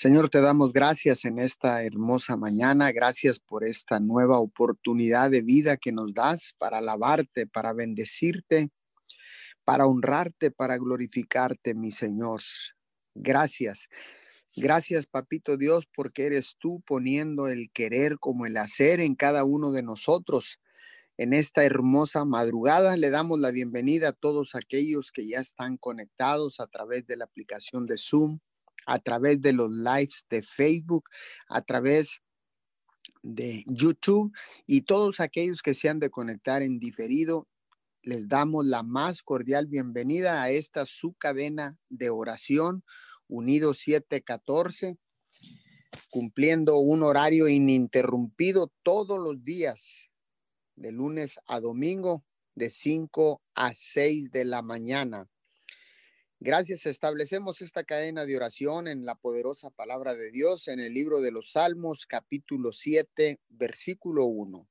Señor, te damos gracias en esta hermosa mañana. Gracias por esta nueva oportunidad de vida que nos das para alabarte, para bendecirte, para honrarte, para glorificarte, mi Señor. Gracias. Gracias, Papito Dios, porque eres tú poniendo el querer como el hacer en cada uno de nosotros. En esta hermosa madrugada le damos la bienvenida a todos aquellos que ya están conectados a través de la aplicación de Zoom a través de los lives de Facebook, a través de YouTube y todos aquellos que se han de conectar en diferido. Les damos la más cordial bienvenida a esta su cadena de oración, Unido 714, cumpliendo un horario ininterrumpido todos los días, de lunes a domingo, de 5 a 6 de la mañana. Gracias, establecemos esta cadena de oración en la poderosa palabra de Dios en el libro de los Salmos, capítulo 7, versículo 1.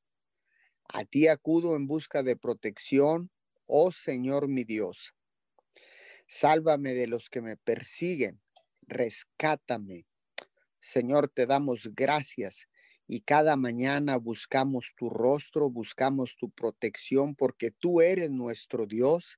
A ti acudo en busca de protección, oh Señor mi Dios. Sálvame de los que me persiguen, rescátame. Señor, te damos gracias y cada mañana buscamos tu rostro, buscamos tu protección porque tú eres nuestro Dios,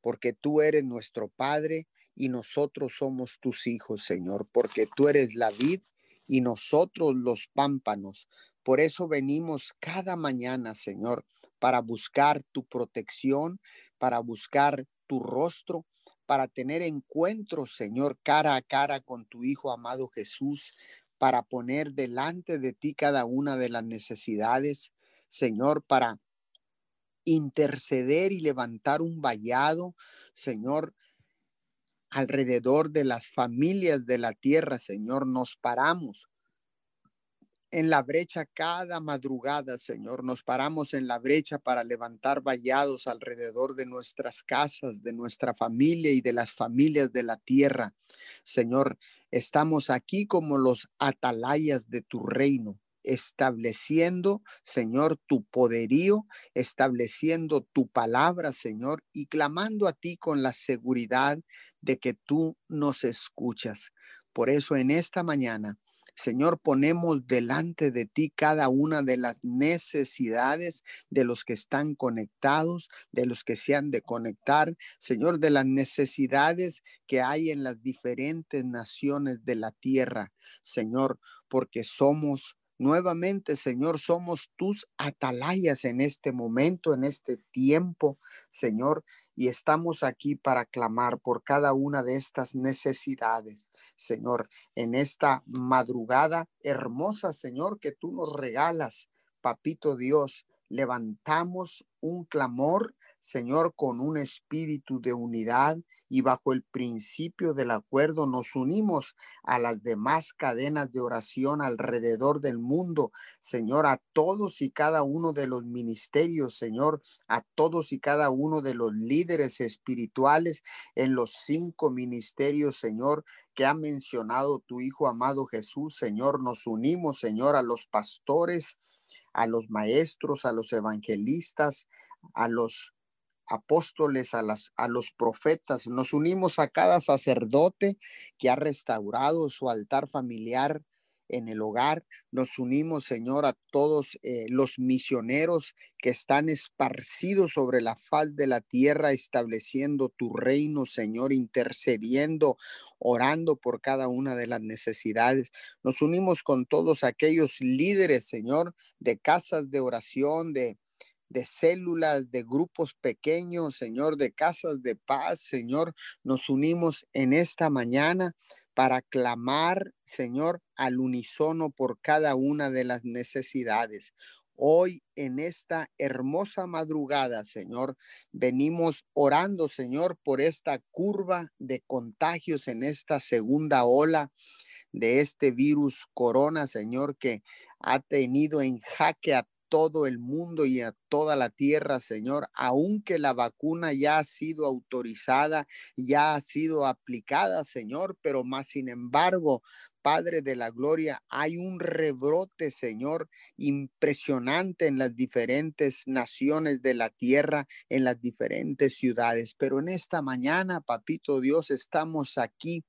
porque tú eres nuestro Padre y nosotros somos tus hijos, Señor, porque tú eres la vid y nosotros los pámpanos. Por eso venimos cada mañana, Señor, para buscar tu protección, para buscar tu rostro, para tener encuentros, Señor, cara a cara con tu Hijo amado Jesús, para poner delante de ti cada una de las necesidades, Señor, para interceder y levantar un vallado, Señor, alrededor de las familias de la tierra, Señor, nos paramos en la brecha cada madrugada, Señor. Nos paramos en la brecha para levantar vallados alrededor de nuestras casas, de nuestra familia y de las familias de la tierra. Señor, estamos aquí como los atalayas de tu reino estableciendo, Señor, tu poderío, estableciendo tu palabra, Señor, y clamando a ti con la seguridad de que tú nos escuchas. Por eso en esta mañana, Señor, ponemos delante de ti cada una de las necesidades de los que están conectados, de los que se han de conectar, Señor, de las necesidades que hay en las diferentes naciones de la tierra, Señor, porque somos Nuevamente, Señor, somos tus atalayas en este momento, en este tiempo, Señor, y estamos aquí para clamar por cada una de estas necesidades, Señor, en esta madrugada hermosa, Señor, que tú nos regalas, Papito Dios. Levantamos un clamor Señor, con un espíritu de unidad y bajo el principio del acuerdo nos unimos a las demás cadenas de oración alrededor del mundo, Señor, a todos y cada uno de los ministerios, Señor, a todos y cada uno de los líderes espirituales en los cinco ministerios, Señor, que ha mencionado tu Hijo amado Jesús, Señor, nos unimos, Señor, a los pastores, a los maestros, a los evangelistas, a los apóstoles, a, las, a los profetas, nos unimos a cada sacerdote que ha restaurado su altar familiar en el hogar. Nos unimos, Señor, a todos eh, los misioneros que están esparcidos sobre la faz de la tierra, estableciendo tu reino, Señor, intercediendo, orando por cada una de las necesidades. Nos unimos con todos aquellos líderes, Señor, de casas de oración, de de células, de grupos pequeños, Señor, de casas de paz, Señor, nos unimos en esta mañana para clamar, Señor, al unísono por cada una de las necesidades. Hoy en esta hermosa madrugada, Señor, venimos orando, Señor, por esta curva de contagios en esta segunda ola de este virus corona, Señor, que ha tenido en jaque a todo el mundo y a toda la tierra, Señor, aunque la vacuna ya ha sido autorizada, ya ha sido aplicada, Señor, pero más sin embargo, Padre de la Gloria, hay un rebrote, Señor, impresionante en las diferentes naciones de la tierra, en las diferentes ciudades. Pero en esta mañana, Papito Dios, estamos aquí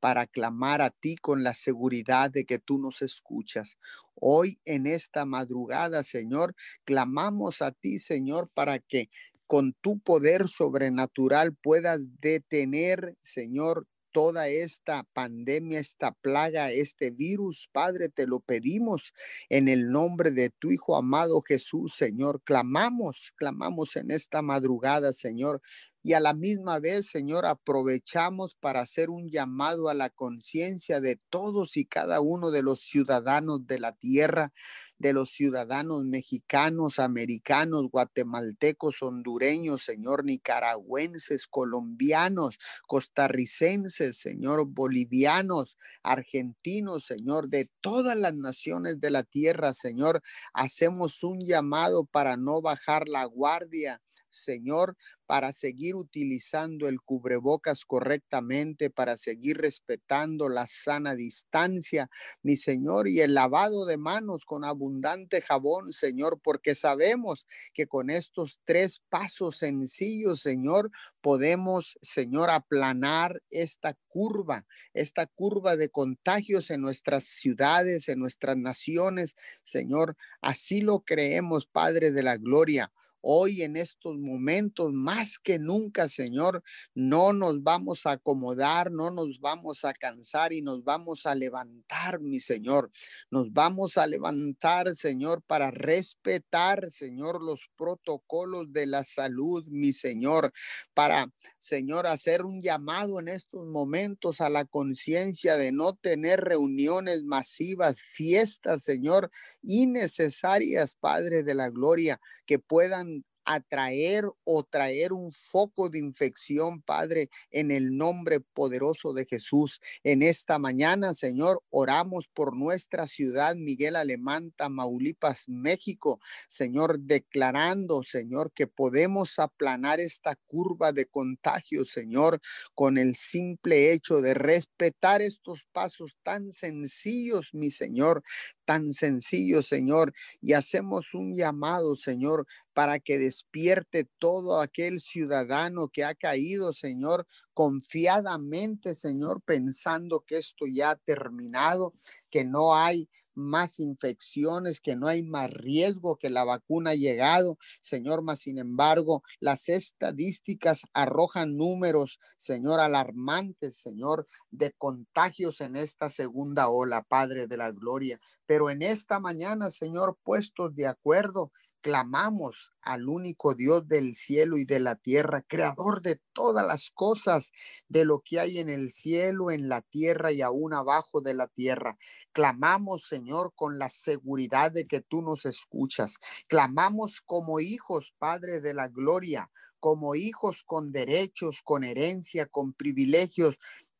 para clamar a ti con la seguridad de que tú nos escuchas. Hoy en esta madrugada, Señor, clamamos a ti, Señor, para que con tu poder sobrenatural puedas detener, Señor, toda esta pandemia, esta plaga, este virus, Padre, te lo pedimos en el nombre de tu Hijo amado Jesús, Señor. Clamamos, clamamos en esta madrugada, Señor, y a la misma vez, Señor, aprovechamos para hacer un llamado a la conciencia de todos y cada uno de los ciudadanos de la tierra, de los ciudadanos mexicanos, americanos, guatemaltecos, hondureños, Señor, nicaragüenses, colombianos, costarricenses, Señor, bolivianos, argentinos, Señor, de todas las naciones de la tierra, Señor, hacemos un llamado para no bajar la guardia, Señor, para seguir utilizando el cubrebocas correctamente, para seguir respetando la sana distancia, mi Señor, y el lavado de manos con abundante jabón, Señor, porque sabemos que con estos tres pasos sencillos, Señor, podemos, Señor, aplanar esta curva, esta curva de contagios en nuestras ciudades, en nuestras naciones, Señor. Así lo creemos, Padre de la Gloria. Hoy en estos momentos, más que nunca, Señor, no nos vamos a acomodar, no nos vamos a cansar y nos vamos a levantar, mi Señor. Nos vamos a levantar, Señor, para respetar, Señor, los protocolos de la salud, mi Señor, para, Señor, hacer un llamado en estos momentos a la conciencia de no tener reuniones masivas, fiestas, Señor, innecesarias, Padre de la Gloria, que puedan atraer o traer un foco de infección, Padre, en el nombre poderoso de Jesús. En esta mañana, Señor, oramos por nuestra ciudad, Miguel Alemán, Tamaulipas, México, Señor, declarando, Señor, que podemos aplanar esta curva de contagio, Señor, con el simple hecho de respetar estos pasos tan sencillos, mi Señor, tan sencillos, Señor, y hacemos un llamado, Señor, para que despierte todo aquel ciudadano que ha caído, Señor, confiadamente, Señor, pensando que esto ya ha terminado, que no hay más infecciones, que no hay más riesgo, que la vacuna ha llegado, Señor, mas sin embargo, las estadísticas arrojan números, Señor, alarmantes, Señor, de contagios en esta segunda ola, Padre de la Gloria. Pero en esta mañana, Señor, puestos de acuerdo clamamos al único Dios del cielo y de la tierra, creador de todas las cosas, de lo que hay en el cielo, en la tierra y aún abajo de la tierra. Clamamos, Señor, con la seguridad de que tú nos escuchas. Clamamos como hijos, Padre de la gloria, como hijos con derechos, con herencia, con privilegios,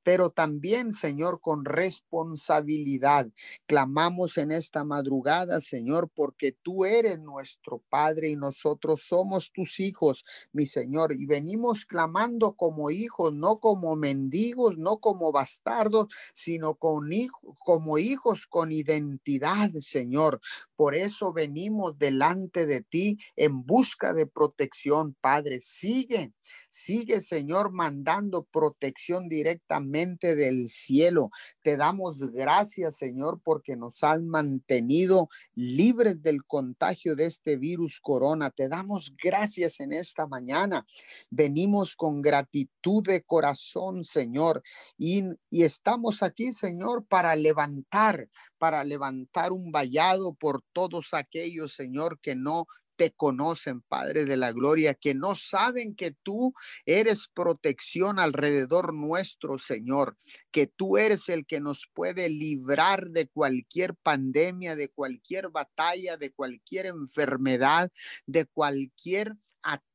pero también, Señor, con responsabilidad. Clamamos en esta madrugada, Señor, porque tú eres nuestro Padre y nosotros somos tus hijos, mi Señor, y venimos clamando como hijos, no como mendigos, no como bastardos, sino con como hijos con identidad, Señor. Por eso venimos delante de ti en busca de protección, Padre. Sigue, sigue, Señor, mandando protección directamente del cielo. Te damos gracias, Señor, porque nos has mantenido libres del contagio de este virus corona. Te damos gracias en esta mañana. Venimos con gratitud de corazón, Señor, y, y estamos aquí, Señor, para levantar, para levantar un vallado por todos aquellos, Señor, que no te conocen, Padre de la Gloria, que no saben que tú eres protección alrededor nuestro, Señor, que tú eres el que nos puede librar de cualquier pandemia, de cualquier batalla, de cualquier enfermedad, de cualquier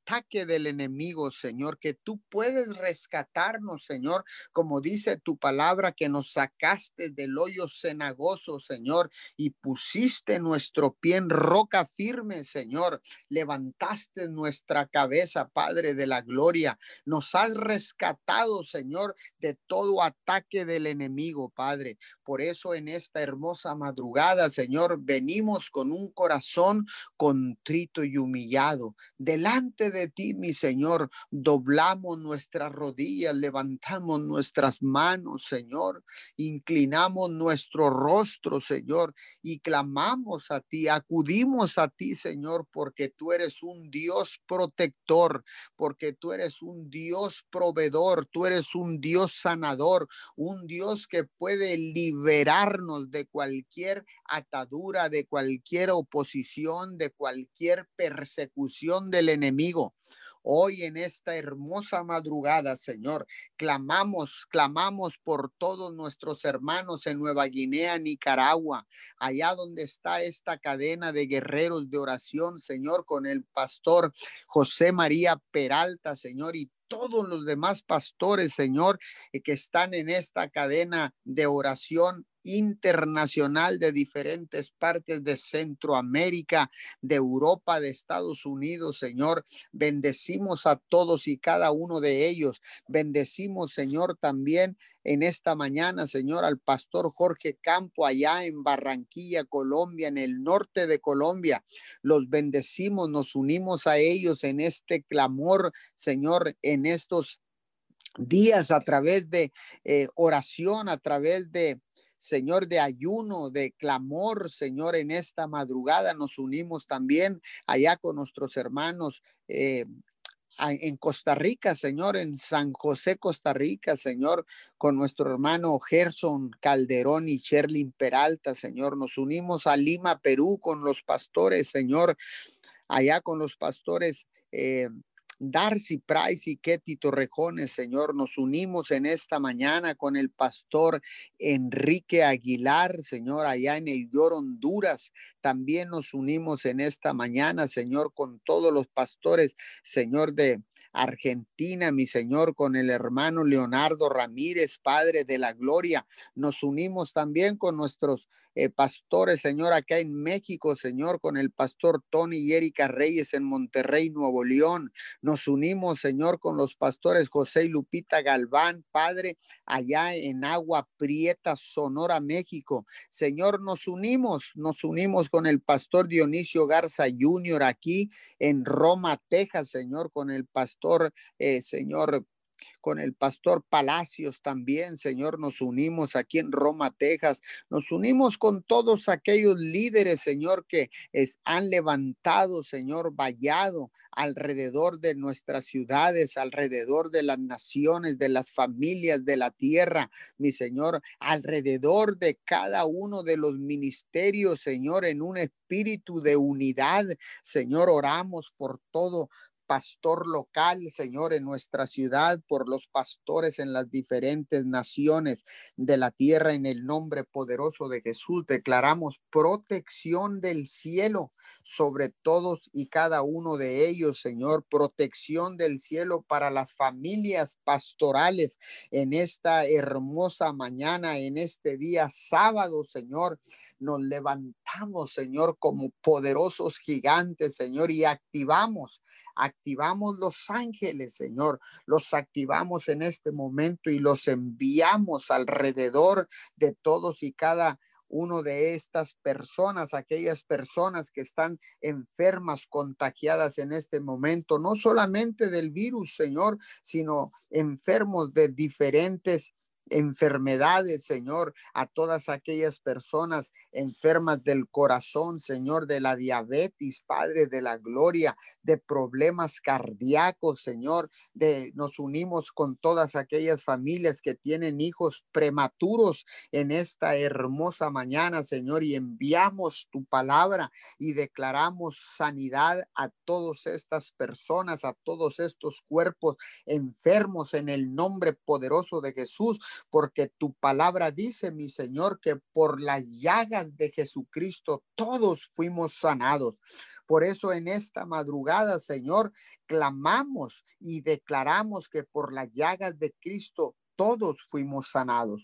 ataque del enemigo, Señor, que tú puedes rescatarnos, Señor, como dice tu palabra, que nos sacaste del hoyo cenagoso, Señor, y pusiste nuestro pie en roca firme, Señor. Levantaste nuestra cabeza, Padre de la gloria. Nos has rescatado, Señor, de todo ataque del enemigo, Padre. Por eso en esta hermosa madrugada, Señor, venimos con un corazón contrito y humillado delante de ti, mi Señor, doblamos nuestras rodillas, levantamos nuestras manos, Señor, inclinamos nuestro rostro, Señor, y clamamos a ti, acudimos a ti, Señor, porque tú eres un Dios protector, porque tú eres un Dios proveedor, tú eres un Dios sanador, un Dios que puede liberarnos de cualquier atadura, de cualquier oposición, de cualquier persecución del enemigo. Hoy en esta hermosa madrugada, Señor, clamamos, clamamos por todos nuestros hermanos en Nueva Guinea, Nicaragua, allá donde está esta cadena de guerreros de oración, Señor, con el pastor José María Peralta, Señor, y todos los demás pastores, Señor, eh, que están en esta cadena de oración internacional de diferentes partes de Centroamérica, de Europa, de Estados Unidos, Señor. Bendecimos a todos y cada uno de ellos. Bendecimos, Señor, también en esta mañana, Señor, al pastor Jorge Campo allá en Barranquilla, Colombia, en el norte de Colombia. Los bendecimos, nos unimos a ellos en este clamor, Señor, en estos días a través de eh, oración, a través de Señor, de ayuno, de clamor, Señor, en esta madrugada nos unimos también allá con nuestros hermanos. Eh, en Costa Rica, Señor, en San José, Costa Rica, Señor, con nuestro hermano Gerson Calderón y Sherlin Peralta, Señor. Nos unimos a Lima, Perú, con los pastores, Señor, allá con los pastores eh, Darcy Price y Ketty Torrejones, Señor, nos unimos en esta mañana con el pastor Enrique Aguilar, Señor, allá en el Yor, Honduras. También nos unimos en esta mañana, Señor, con todos los pastores, Señor, de Argentina, mi Señor, con el hermano Leonardo Ramírez, Padre de la Gloria. Nos unimos también con nuestros eh, pastores, Señor, acá en México, Señor, con el pastor Tony y Erika Reyes en Monterrey, Nuevo León. Nos unimos, Señor, con los pastores José y Lupita Galván, Padre, allá en Agua Prieta, Sonora, México. Señor, nos unimos, nos unimos con el pastor Dionisio Garza Jr. aquí en Roma, Texas, Señor, con el pastor, eh, Señor con el pastor Palacios también, Señor, nos unimos aquí en Roma, Texas, nos unimos con todos aquellos líderes, Señor, que es, han levantado, Señor, vallado alrededor de nuestras ciudades, alrededor de las naciones, de las familias de la tierra, mi Señor, alrededor de cada uno de los ministerios, Señor, en un espíritu de unidad. Señor, oramos por todo, pastor local, Señor, en nuestra ciudad, por los pastores en las diferentes naciones de la tierra, en el nombre poderoso de Jesús. Declaramos protección del cielo sobre todos y cada uno de ellos, Señor, protección del cielo para las familias pastorales en esta hermosa mañana, en este día sábado, Señor. Nos levantamos, Señor, como poderosos gigantes, Señor, y activamos Activamos los ángeles, Señor. Los activamos en este momento y los enviamos alrededor de todos y cada uno de estas personas, aquellas personas que están enfermas, contagiadas en este momento, no solamente del virus, Señor, sino enfermos de diferentes enfermedades, Señor, a todas aquellas personas enfermas del corazón, Señor, de la diabetes, Padre de la gloria, de problemas cardíacos, Señor, de nos unimos con todas aquellas familias que tienen hijos prematuros en esta hermosa mañana, Señor, y enviamos tu palabra y declaramos sanidad a todas estas personas, a todos estos cuerpos enfermos en el nombre poderoso de Jesús porque tu palabra dice, mi Señor, que por las llagas de Jesucristo todos fuimos sanados. Por eso en esta madrugada, Señor, clamamos y declaramos que por las llagas de Cristo todos fuimos sanados.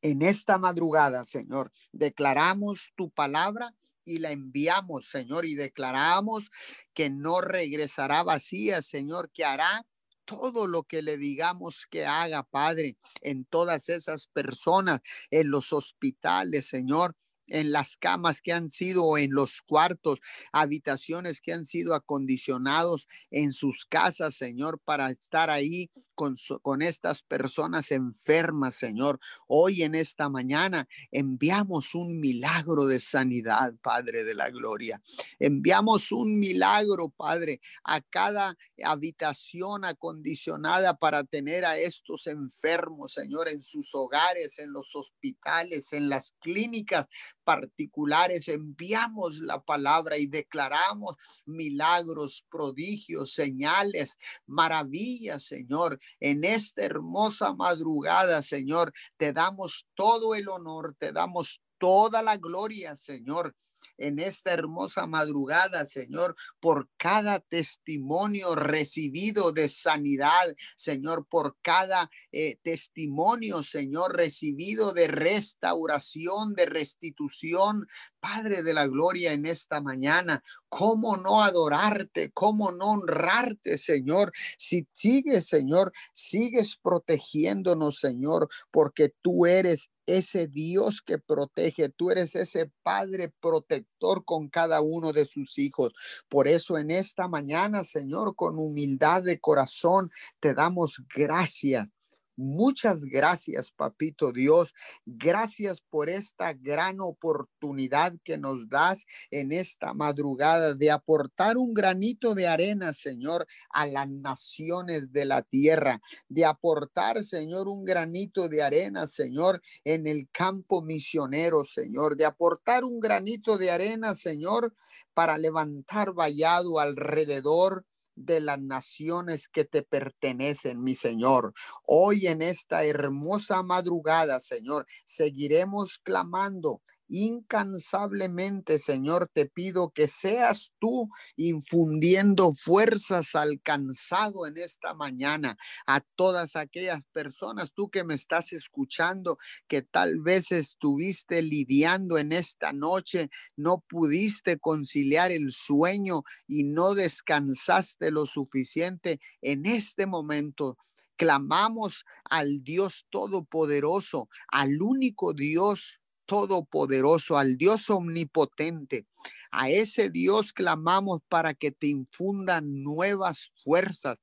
En esta madrugada, Señor, declaramos tu palabra y la enviamos, Señor, y declaramos que no regresará vacía, Señor, que hará todo lo que le digamos que haga, Padre, en todas esas personas, en los hospitales, Señor, en las camas que han sido en los cuartos, habitaciones que han sido acondicionados en sus casas, Señor, para estar ahí con, con, estas personas enfermas, Señor. Hoy en esta mañana enviamos un milagro de sanidad, Padre de la Gloria. Enviamos un milagro, Padre, a cada habitación acondicionada para tener a estos enfermos, Señor, en sus hogares, en los hospitales, en las clínicas particulares. Enviamos la palabra y declaramos milagros, prodigios, señales, maravillas, Señor en esta hermosa madrugada, Señor. Te damos todo el honor, te damos toda la gloria, Señor en esta hermosa madrugada, Señor, por cada testimonio recibido de sanidad, Señor, por cada eh, testimonio, Señor, recibido de restauración, de restitución, Padre de la Gloria, en esta mañana. ¿Cómo no adorarte? ¿Cómo no honrarte, Señor? Si sigues, Señor, sigues protegiéndonos, Señor, porque tú eres ese Dios que protege, tú eres ese Padre protector con cada uno de sus hijos. Por eso en esta mañana, Señor, con humildad de corazón, te damos gracias Muchas gracias, papito Dios. Gracias por esta gran oportunidad que nos das en esta madrugada de aportar un granito de arena, Señor, a las naciones de la tierra, de aportar, Señor, un granito de arena, Señor, en el campo misionero, Señor, de aportar un granito de arena, Señor, para levantar vallado alrededor de las naciones que te pertenecen, mi Señor. Hoy en esta hermosa madrugada, Señor, seguiremos clamando incansablemente, Señor, te pido que seas tú infundiendo fuerzas alcanzado en esta mañana a todas aquellas personas, tú que me estás escuchando, que tal vez estuviste lidiando en esta noche, no pudiste conciliar el sueño y no descansaste lo suficiente en este momento clamamos al Dios Todopoderoso, al único Dios todopoderoso, al Dios omnipotente. A ese Dios clamamos para que te infundan nuevas fuerzas.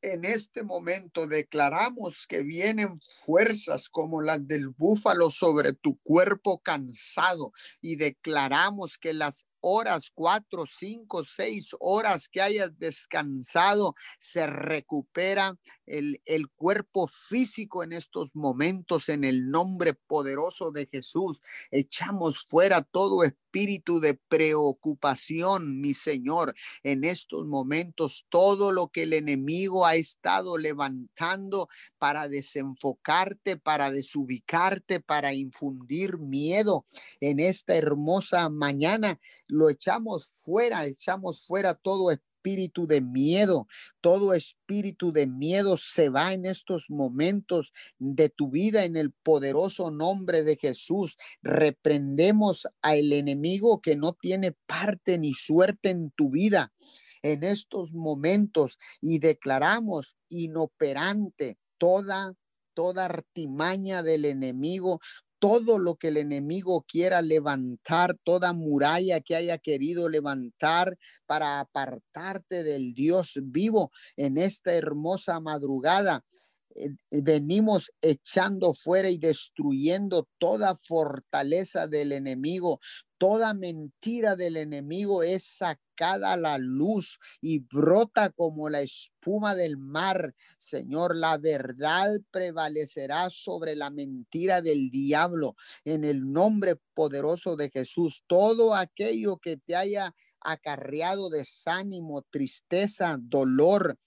En este momento declaramos que vienen fuerzas como las del búfalo sobre tu cuerpo cansado y declaramos que las horas, cuatro, cinco, seis horas que hayas descansado, se recupera el, el, cuerpo físico en estos momentos en el nombre poderoso de Jesús. Echamos fuera todo espíritu de preocupación, mi Señor, en estos momentos, todo lo que el enemigo ha estado levantando para desenfocarte, para desubicarte, para infundir miedo en esta hermosa mañana lo echamos fuera, echamos fuera todo espíritu de miedo, todo espíritu de miedo se va en estos momentos de tu vida en el poderoso nombre de Jesús. Reprendemos al enemigo que no tiene parte ni suerte en tu vida en estos momentos y declaramos inoperante toda toda artimaña del enemigo, todo lo que el enemigo quiera levantar, toda muralla que haya querido levantar para apartarte del Dios vivo en esta hermosa madrugada. Eh, venimos echando fuera y destruyendo toda fortaleza del enemigo, toda mentira del enemigo es sacada a la luz y brota como la espuma del mar. Señor, la verdad prevalecerá sobre la mentira del diablo. En el nombre poderoso de Jesús, todo aquello que te haya acarreado desánimo, tristeza, dolor,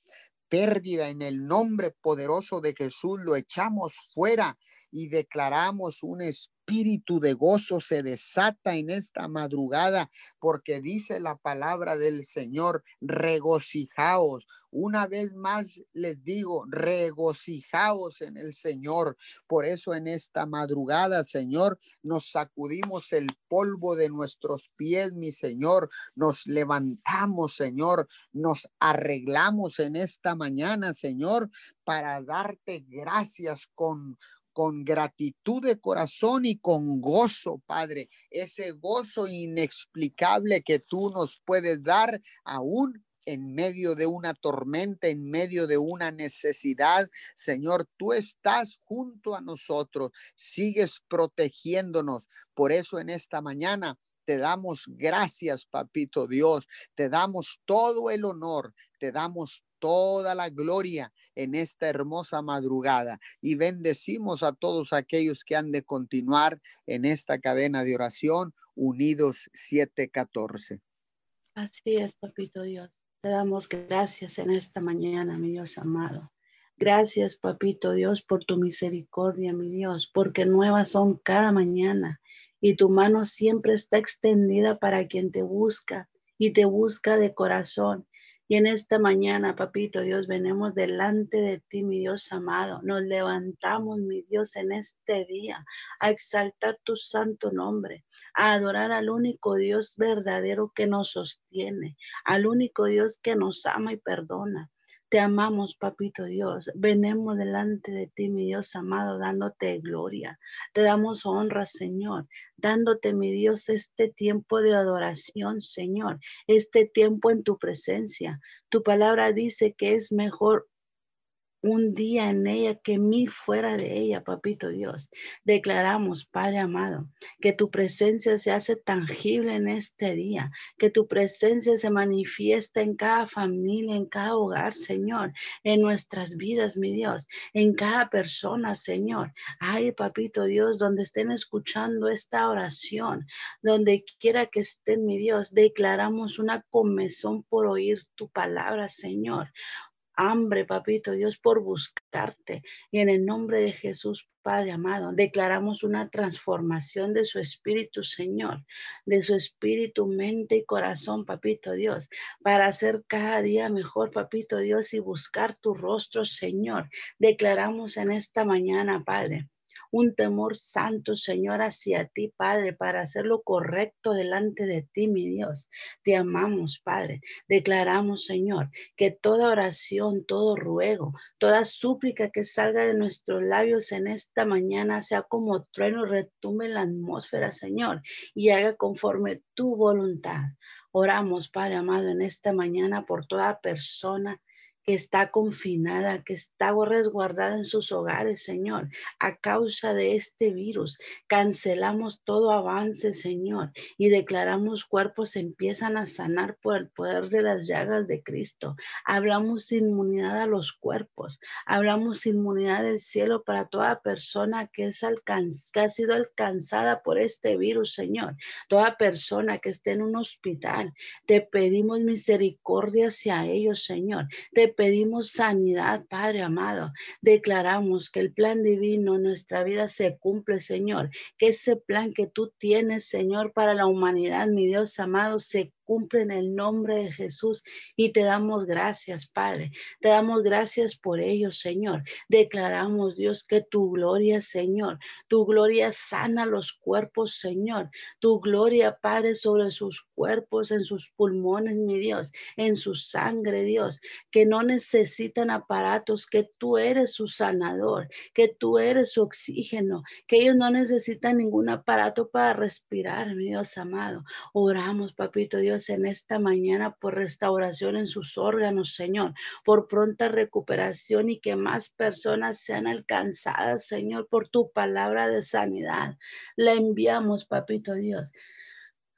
pérdida en el nombre poderoso de Jesús, lo echamos fuera y declaramos un espíritu espíritu de gozo se desata en esta madrugada, porque dice la palabra del Señor, regocijaos. Una vez más les digo, regocijaos en el Señor. Por eso en esta madrugada, Señor, nos sacudimos el polvo de nuestros pies, mi Señor. Nos levantamos, Señor. Nos arreglamos en esta mañana, Señor, para darte gracias con con gratitud de corazón y con gozo, Padre, ese gozo inexplicable que tú nos puedes dar aún en medio de una tormenta, en medio de una necesidad. Señor, tú estás junto a nosotros, sigues protegiéndonos. Por eso en esta mañana te damos gracias, papito Dios. Te damos todo el honor, te damos toda la gloria en esta hermosa madrugada y bendecimos a todos aquellos que han de continuar en esta cadena de oración unidos 714. Así es, papito Dios. Te damos gracias en esta mañana, mi Dios amado. Gracias, papito Dios, por tu misericordia, mi Dios, porque nuevas son cada mañana y tu mano siempre está extendida para quien te busca y te busca de corazón. Y en esta mañana, papito Dios, venimos delante de ti, mi Dios amado. Nos levantamos, mi Dios, en este día a exaltar tu santo nombre, a adorar al único Dios verdadero que nos sostiene, al único Dios que nos ama y perdona. Te amamos, papito Dios. Venemos delante de ti, mi Dios amado, dándote gloria. Te damos honra, Señor, dándote, mi Dios, este tiempo de adoración, Señor, este tiempo en tu presencia. Tu palabra dice que es mejor un día en ella que mil fuera de ella, papito Dios. Declaramos, Padre amado, que tu presencia se hace tangible en este día, que tu presencia se manifiesta en cada familia, en cada hogar, Señor, en nuestras vidas, mi Dios, en cada persona, Señor. Ay, papito Dios, donde estén escuchando esta oración, donde quiera que estén, mi Dios, declaramos una comezón por oír tu palabra, Señor hambre, papito Dios, por buscarte. Y en el nombre de Jesús, Padre amado, declaramos una transformación de su espíritu, Señor, de su espíritu, mente y corazón, papito Dios, para hacer cada día mejor, papito Dios, y buscar tu rostro, Señor. Declaramos en esta mañana, Padre un temor santo, Señor, hacia ti, Padre, para hacer lo correcto delante de ti, mi Dios. Te amamos, Padre. Declaramos, Señor, que toda oración, todo ruego, toda súplica que salga de nuestros labios en esta mañana sea como trueno, retumbe en la atmósfera, Señor, y haga conforme tu voluntad. Oramos, Padre amado, en esta mañana por toda persona que está confinada, que está resguardada en sus hogares, Señor, a causa de este virus. Cancelamos todo avance, Señor, y declaramos cuerpos empiezan a sanar por el poder de las llagas de Cristo. Hablamos inmunidad a los cuerpos, hablamos inmunidad del cielo para toda persona que, es que ha sido alcanzada por este virus, Señor. Toda persona que esté en un hospital, te pedimos misericordia hacia ellos, Señor. Te pedimos sanidad, Padre amado. Declaramos que el plan divino en nuestra vida se cumple, Señor. Que ese plan que tú tienes, Señor, para la humanidad, mi Dios amado, se cumple en el nombre de Jesús y te damos gracias, Padre. Te damos gracias por ello, Señor. Declaramos, Dios, que tu gloria, Señor, tu gloria sana los cuerpos, Señor. Tu gloria, Padre, sobre sus cuerpos, en sus pulmones, mi Dios, en su sangre, Dios, que no necesitan aparatos, que tú eres su sanador, que tú eres su oxígeno, que ellos no necesitan ningún aparato para respirar, mi Dios amado. Oramos, papito Dios en esta mañana por restauración en sus órganos, Señor, por pronta recuperación y que más personas sean alcanzadas, Señor, por tu palabra de sanidad. La enviamos, papito Dios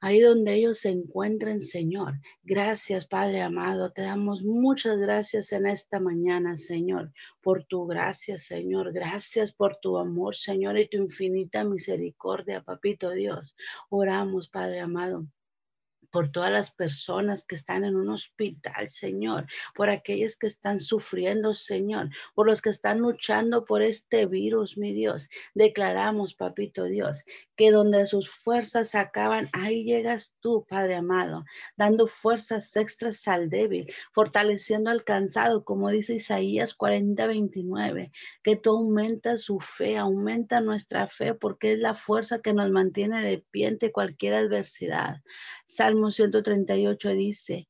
ahí donde ellos se encuentren, Señor. Gracias, Padre amado. Te damos muchas gracias en esta mañana, Señor, por tu gracia, Señor. Gracias por tu amor, Señor, y tu infinita misericordia, Papito Dios. Oramos, Padre amado por todas las personas que están en un hospital, Señor, por aquellas que están sufriendo, Señor, por los que están luchando por este virus, mi Dios. Declaramos, papito Dios, que donde sus fuerzas acaban, ahí llegas tú, Padre amado, dando fuerzas extras al débil, fortaleciendo al cansado, como dice Isaías 40, 29, que tú aumenta su fe, aumenta nuestra fe, porque es la fuerza que nos mantiene de pie ante cualquier adversidad. Salmo 138 dice,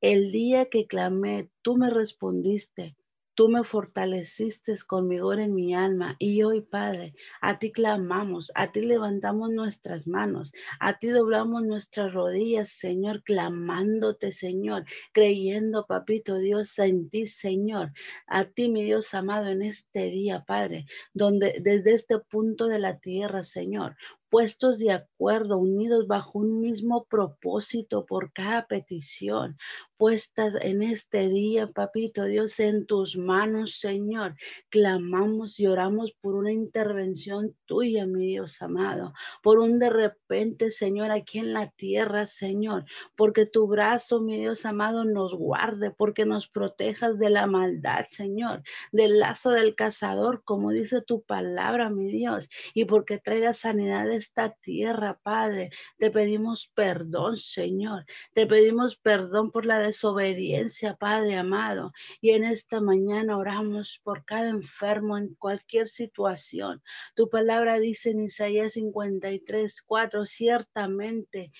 el día que clamé, tú me respondiste Tú me fortaleciste conmigo en mi alma. Y hoy, Padre, a ti clamamos, a ti levantamos nuestras manos, a ti doblamos nuestras rodillas, Señor, clamándote, Señor, creyendo, Papito Dios, en ti, Señor, a ti, mi Dios amado, en este día, Padre, donde desde este punto de la tierra, Señor, puestos de acuerdo, unidos bajo un mismo propósito por cada petición, puestas en este día, papito Dios, en tus manos, Señor. Clamamos y oramos por una intervención tuya, mi Dios amado, por un de repente, Señor, aquí en la tierra, Señor, porque tu brazo, mi Dios amado, nos guarde, porque nos protejas de la maldad, Señor, del lazo del cazador, como dice tu palabra, mi Dios, y porque traiga sanidad esta tierra, Padre. Te pedimos perdón, Señor. Te pedimos perdón por la desobediencia, Padre amado. Y en esta mañana oramos por cada enfermo en cualquier situación. Tu palabra dice en Isaías 53, 4, ciertamente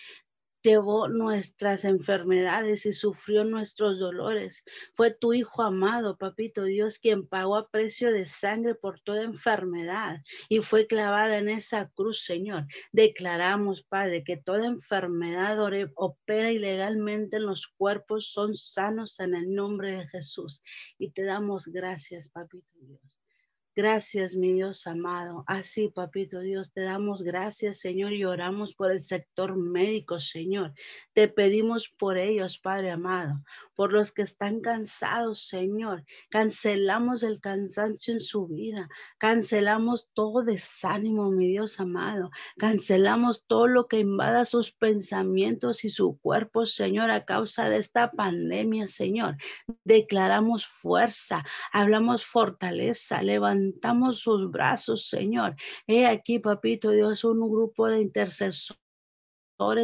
llevó nuestras enfermedades y sufrió nuestros dolores. Fue tu Hijo amado, Papito Dios, quien pagó a precio de sangre por toda enfermedad y fue clavada en esa cruz, Señor. Declaramos, Padre, que toda enfermedad opera ilegalmente en los cuerpos, son sanos en el nombre de Jesús. Y te damos gracias, Papito Dios. Gracias, mi Dios amado. Así, papito Dios, te damos gracias, Señor, y oramos por el sector médico, Señor. Te pedimos por ellos, Padre amado, por los que están cansados, Señor. Cancelamos el cansancio en su vida. Cancelamos todo desánimo, mi Dios amado. Cancelamos todo lo que invada sus pensamientos y su cuerpo, Señor, a causa de esta pandemia, Señor. Declaramos fuerza, hablamos fortaleza, levantamos sus brazos, Señor. He aquí, papito Dios, un grupo de intercesores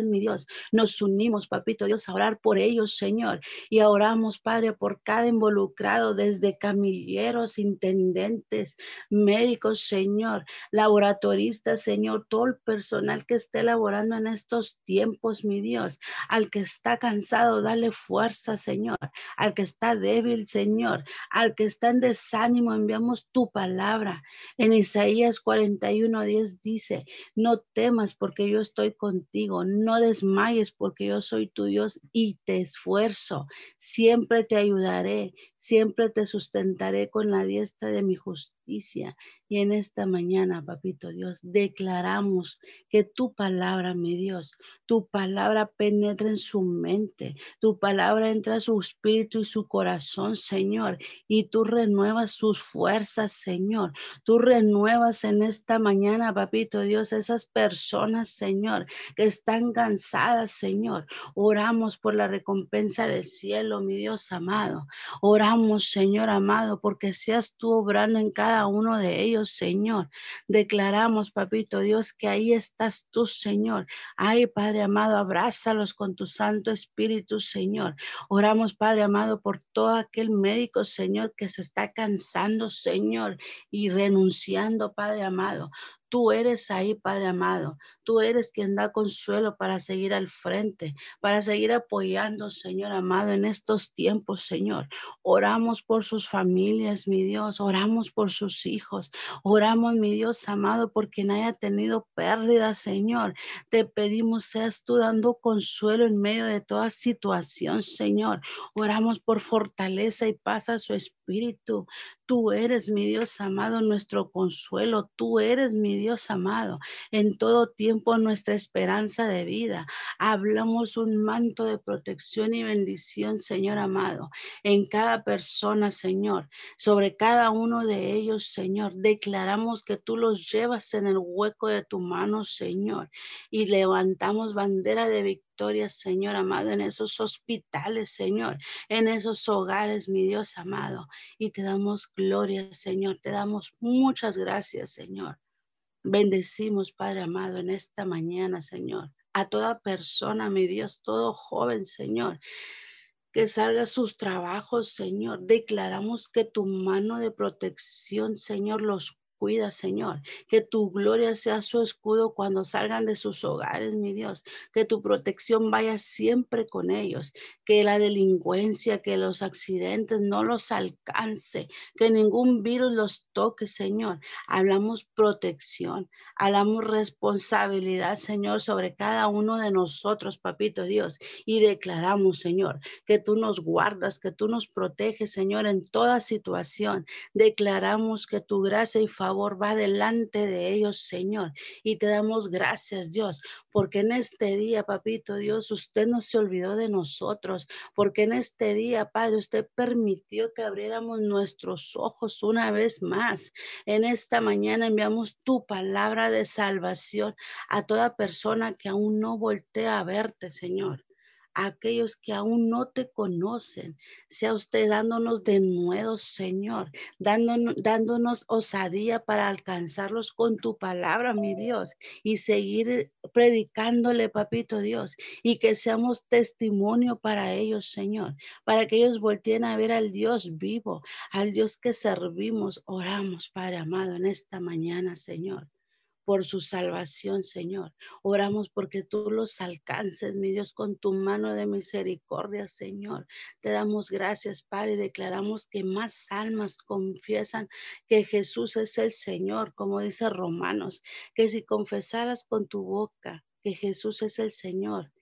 mi Dios. Nos unimos, papito Dios, a orar por ellos, Señor. Y oramos, Padre, por cada involucrado, desde camilleros, intendentes, médicos, Señor, laboratoristas, Señor, todo el personal que esté laborando en estos tiempos, mi Dios. Al que está cansado, dale fuerza, Señor. Al que está débil, Señor. Al que está en desánimo, enviamos tu palabra. En Isaías 41, 10 dice, no temas porque yo estoy contigo no desmayes porque yo soy tu Dios y te esfuerzo. Siempre te ayudaré, siempre te sustentaré con la diestra de mi justicia. Y en esta mañana, papito Dios, declaramos que tu palabra, mi Dios, tu palabra penetra en su mente, tu palabra entra a su espíritu y su corazón, Señor, y tú renuevas sus fuerzas, Señor. Tú renuevas en esta mañana, papito Dios, esas personas, Señor, que están cansadas, Señor. Oramos por la recompensa del cielo, mi Dios amado. Oramos, Señor amado, porque seas tú obrando en cada uno de ellos Señor. Declaramos, papito Dios, que ahí estás tú, Señor. Ay, Padre amado, abrázalos con tu Santo Espíritu, Señor. Oramos, Padre amado, por todo aquel médico, Señor, que se está cansando, Señor, y renunciando, Padre amado. Tú eres ahí, Padre amado. Tú eres quien da consuelo para seguir al frente, para seguir apoyando, Señor amado, en estos tiempos, Señor. Oramos por sus familias, mi Dios. Oramos por sus hijos. Oramos, mi Dios amado, por quien haya tenido pérdida, Señor. Te pedimos, seas tú dando consuelo en medio de toda situación, Señor. Oramos por fortaleza y paz a su espíritu. Tú eres, mi Dios amado, nuestro consuelo. Tú eres, mi Dios amado, en todo tiempo nuestra esperanza de vida. Hablamos un manto de protección y bendición, Señor amado, en cada persona, Señor, sobre cada uno de ellos, Señor. Declaramos que tú los llevas en el hueco de tu mano, Señor, y levantamos bandera de victoria Señor amado, en esos hospitales, Señor, en esos hogares, mi Dios amado. Y te damos gloria, Señor. Te damos muchas gracias, Señor. Bendecimos, Padre amado, en esta mañana, Señor. A toda persona, mi Dios, todo joven, Señor que salga sus trabajos, Señor. Declaramos que tu mano de protección, Señor, los cuida, Señor. Que tu gloria sea su escudo cuando salgan de sus hogares, mi Dios. Que tu protección vaya siempre con ellos. Que la delincuencia, que los accidentes no los alcance. Que ningún virus los toque, Señor. Hablamos protección. Hablamos responsabilidad, Señor, sobre cada uno de nosotros, papito Dios. Y declaramos, Señor, que tú nos guardas, que tú nos proteges, Señor, en toda situación. Declaramos que tu gracia y va delante de ellos, Señor. Y te damos gracias, Dios, porque en este día, papito Dios, usted no se olvidó de nosotros, porque en este día, Padre, usted permitió que abriéramos nuestros ojos una vez más. En esta mañana enviamos tu palabra de salvación a toda persona que aún no voltea a verte, Señor aquellos que aún no te conocen. Sea usted dándonos de nuevo, Señor, dándonos, dándonos osadía para alcanzarlos con tu palabra, mi Dios, y seguir predicándole, papito Dios, y que seamos testimonio para ellos, Señor, para que ellos volteen a ver al Dios vivo, al Dios que servimos. Oramos, Padre amado, en esta mañana, Señor por su salvación, Señor. Oramos porque tú los alcances, mi Dios, con tu mano de misericordia, Señor. Te damos gracias, Padre, y declaramos que más almas confiesan que Jesús es el Señor, como dice Romanos, que si confesaras con tu boca que Jesús es el Señor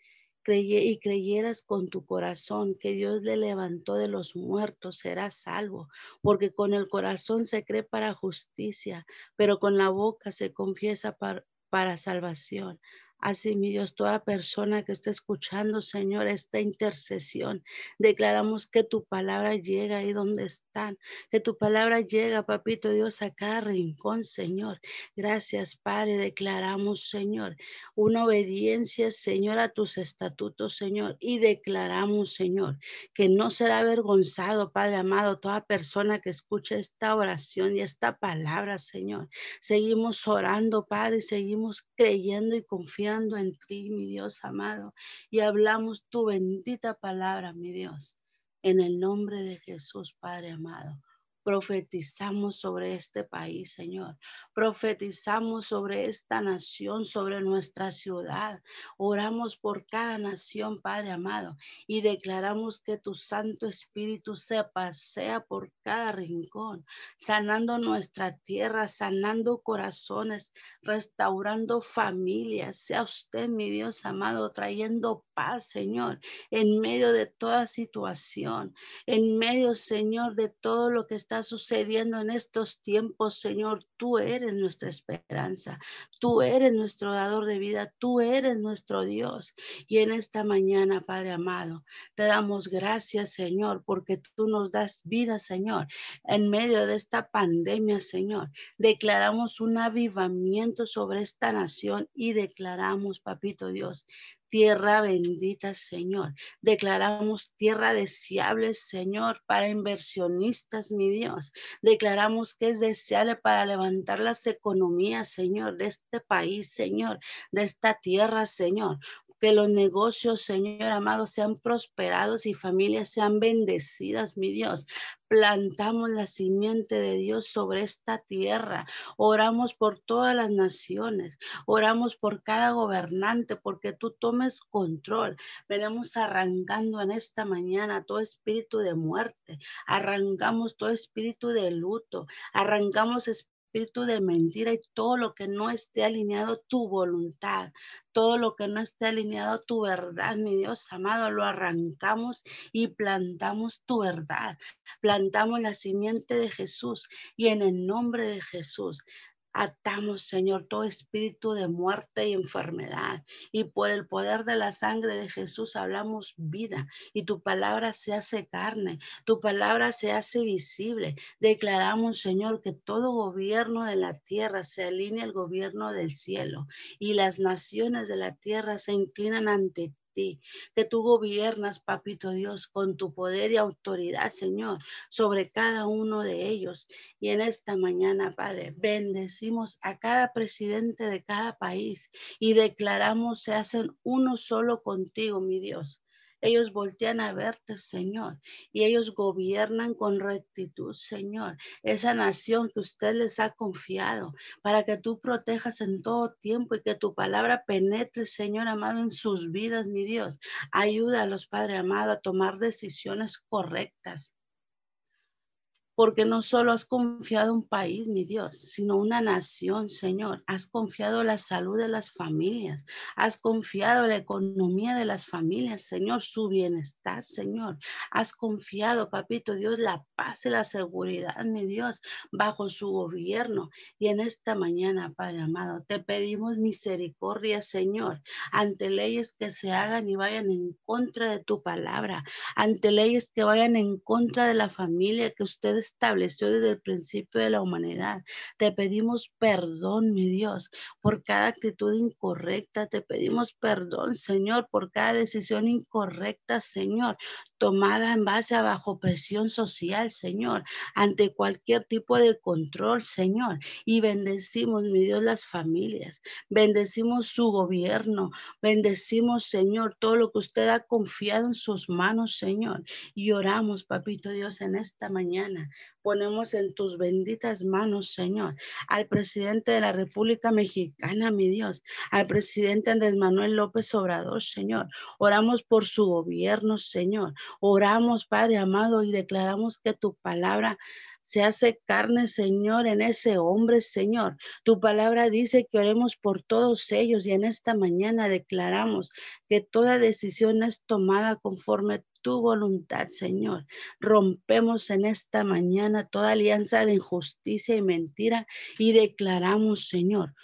y creyeras con tu corazón que Dios le levantó de los muertos, serás salvo, porque con el corazón se cree para justicia, pero con la boca se confiesa para, para salvación. Así, mi Dios, toda persona que esté escuchando, Señor, esta intercesión, declaramos que tu palabra llega ahí donde están, que tu palabra llega, papito Dios, a cada rincón, Señor. Gracias, Padre. Declaramos, Señor, una obediencia, Señor, a tus estatutos, Señor. Y declaramos, Señor, que no será avergonzado, Padre amado, toda persona que escuche esta oración y esta palabra, Señor. Seguimos orando, Padre, seguimos creyendo y confiando en ti, mi Dios amado, y hablamos tu bendita palabra, mi Dios, en el nombre de Jesús, Padre amado. Profetizamos sobre este país, Señor. Profetizamos sobre esta nación, sobre nuestra ciudad. Oramos por cada nación, Padre amado, y declaramos que tu Santo Espíritu se pasea por cada rincón, sanando nuestra tierra, sanando corazones, restaurando familias. Sea usted, mi Dios amado, trayendo paz, Señor, en medio de toda situación, en medio, Señor, de todo lo que está sucediendo en estos tiempos, Señor. Tú eres nuestra esperanza, tú eres nuestro dador de vida, tú eres nuestro Dios. Y en esta mañana, Padre amado, te damos gracias, Señor, porque tú nos das vida, Señor, en medio de esta pandemia, Señor. Declaramos un avivamiento sobre esta nación y declaramos, Papito Dios, tierra bendita, Señor. Declaramos tierra deseable, Señor, para inversionistas, mi Dios. Declaramos que es deseable para levantar las economías, Señor, de este país, Señor, de esta tierra, Señor que los negocios, Señor amado, sean prosperados y familias sean bendecidas, mi Dios. Plantamos la simiente de Dios sobre esta tierra. Oramos por todas las naciones. Oramos por cada gobernante, porque tú tomes control. Venimos arrancando en esta mañana todo espíritu de muerte. Arrancamos todo espíritu de luto. Arrancamos espíritu espíritu de mentira y todo lo que no esté alineado tu voluntad, todo lo que no esté alineado tu verdad, mi Dios amado, lo arrancamos y plantamos tu verdad. Plantamos la simiente de Jesús y en el nombre de Jesús Atamos, Señor, todo espíritu de muerte y enfermedad. Y por el poder de la sangre de Jesús hablamos vida. Y tu palabra se hace carne. Tu palabra se hace visible. Declaramos, Señor, que todo gobierno de la tierra se alinea al gobierno del cielo. Y las naciones de la tierra se inclinan ante ti que tú gobiernas, papito Dios, con tu poder y autoridad, Señor, sobre cada uno de ellos. Y en esta mañana, Padre, bendecimos a cada presidente de cada país y declaramos se hacen uno solo contigo, mi Dios Ellos voltean a verte, Señor, y ellos gobiernan con rectitud, Señor. Esa nación que usted les ha confiado para que tú protejas en todo tiempo y que tu palabra penetre, Señor amado, en sus vidas, mi Dios. Ayúdalos, Padre amado, a tomar decisiones correctas porque no solo has confiado un país, mi Dios, sino una nación, Señor. Has confiado la salud de las familias, has confiado la economía de las familias, Señor, su bienestar, Señor. Has confiado, papito Dios, la paz y la seguridad, mi Dios, bajo su gobierno. Y en esta mañana, Padre amado, te pedimos misericordia, Señor, ante leyes que se hagan y vayan en contra de tu palabra, ante leyes que vayan en contra de la familia que ustedes estableció desde el principio de la humanidad. Te pedimos perdón, mi Dios, por cada actitud incorrecta. Te pedimos perdón, Señor, por cada decisión incorrecta, Señor, tomada en base a bajo presión social, Señor, ante cualquier tipo de control, Señor. Y bendecimos, mi Dios, las familias. Bendecimos su gobierno. Bendecimos, Señor, todo lo que usted ha confiado en sus manos, Señor. Y oramos, papito Dios, en esta mañana ponemos en tus benditas manos, Señor, al presidente de la República Mexicana, mi Dios, al presidente Andrés Manuel López Obrador, Señor. Oramos por su gobierno, Señor. Oramos, Padre amado, y declaramos que tu palabra se hace carne, Señor, en ese hombre, Señor. Tu palabra dice que oremos por todos ellos y en esta mañana declaramos que toda decisión es tomada conforme tu voluntad, Señor. Rompemos en esta mañana toda alianza de injusticia y mentira y declaramos, Señor,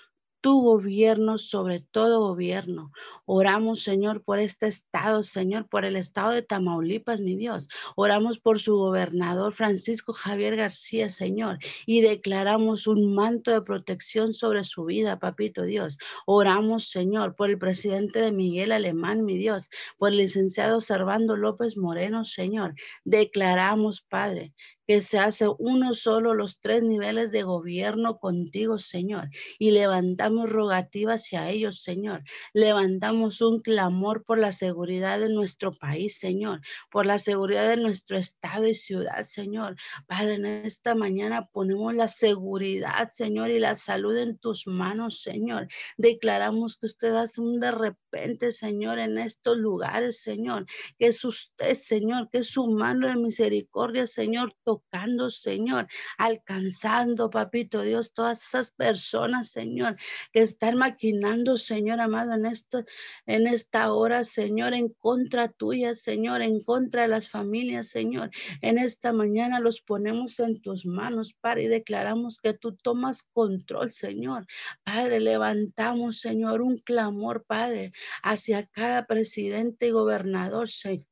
tu gobierno sobre todo gobierno. Oramos, Señor, por este estado, Señor, por el estado de Tamaulipas, mi Dios. Oramos por su gobernador Francisco Javier García, Señor, y declaramos un manto de protección sobre su vida, papito Dios. Oramos, Señor, por el presidente de Miguel Alemán, mi Dios, por el licenciado Servando López Moreno, Señor. Declaramos, Padre, que se hace uno solo los tres niveles de gobierno contigo, Señor. Y levantamos rogativa hacia ellos, Señor. Levantamos un clamor por la seguridad de nuestro país, Señor. Por la seguridad de nuestro estado y ciudad, Señor. Padre, en esta mañana ponemos la seguridad, Señor, y la salud en tus manos, Señor. Declaramos que usted hace un de Señor, en estos lugares, Señor. Que es usted, Señor, que es su mano de misericordia, Señor tocando, Señor, alcanzando, papito Dios, todas esas personas, Señor, que están maquinando, Señor amado, en, esto, en esta hora, Señor, en contra tuya, Señor, en contra de las familias, Señor. En esta mañana los ponemos en tus manos, Padre, y declaramos que tú tomas control, Señor. Padre, levantamos, Señor, un clamor, Padre, hacia cada presidente y gobernador, Señor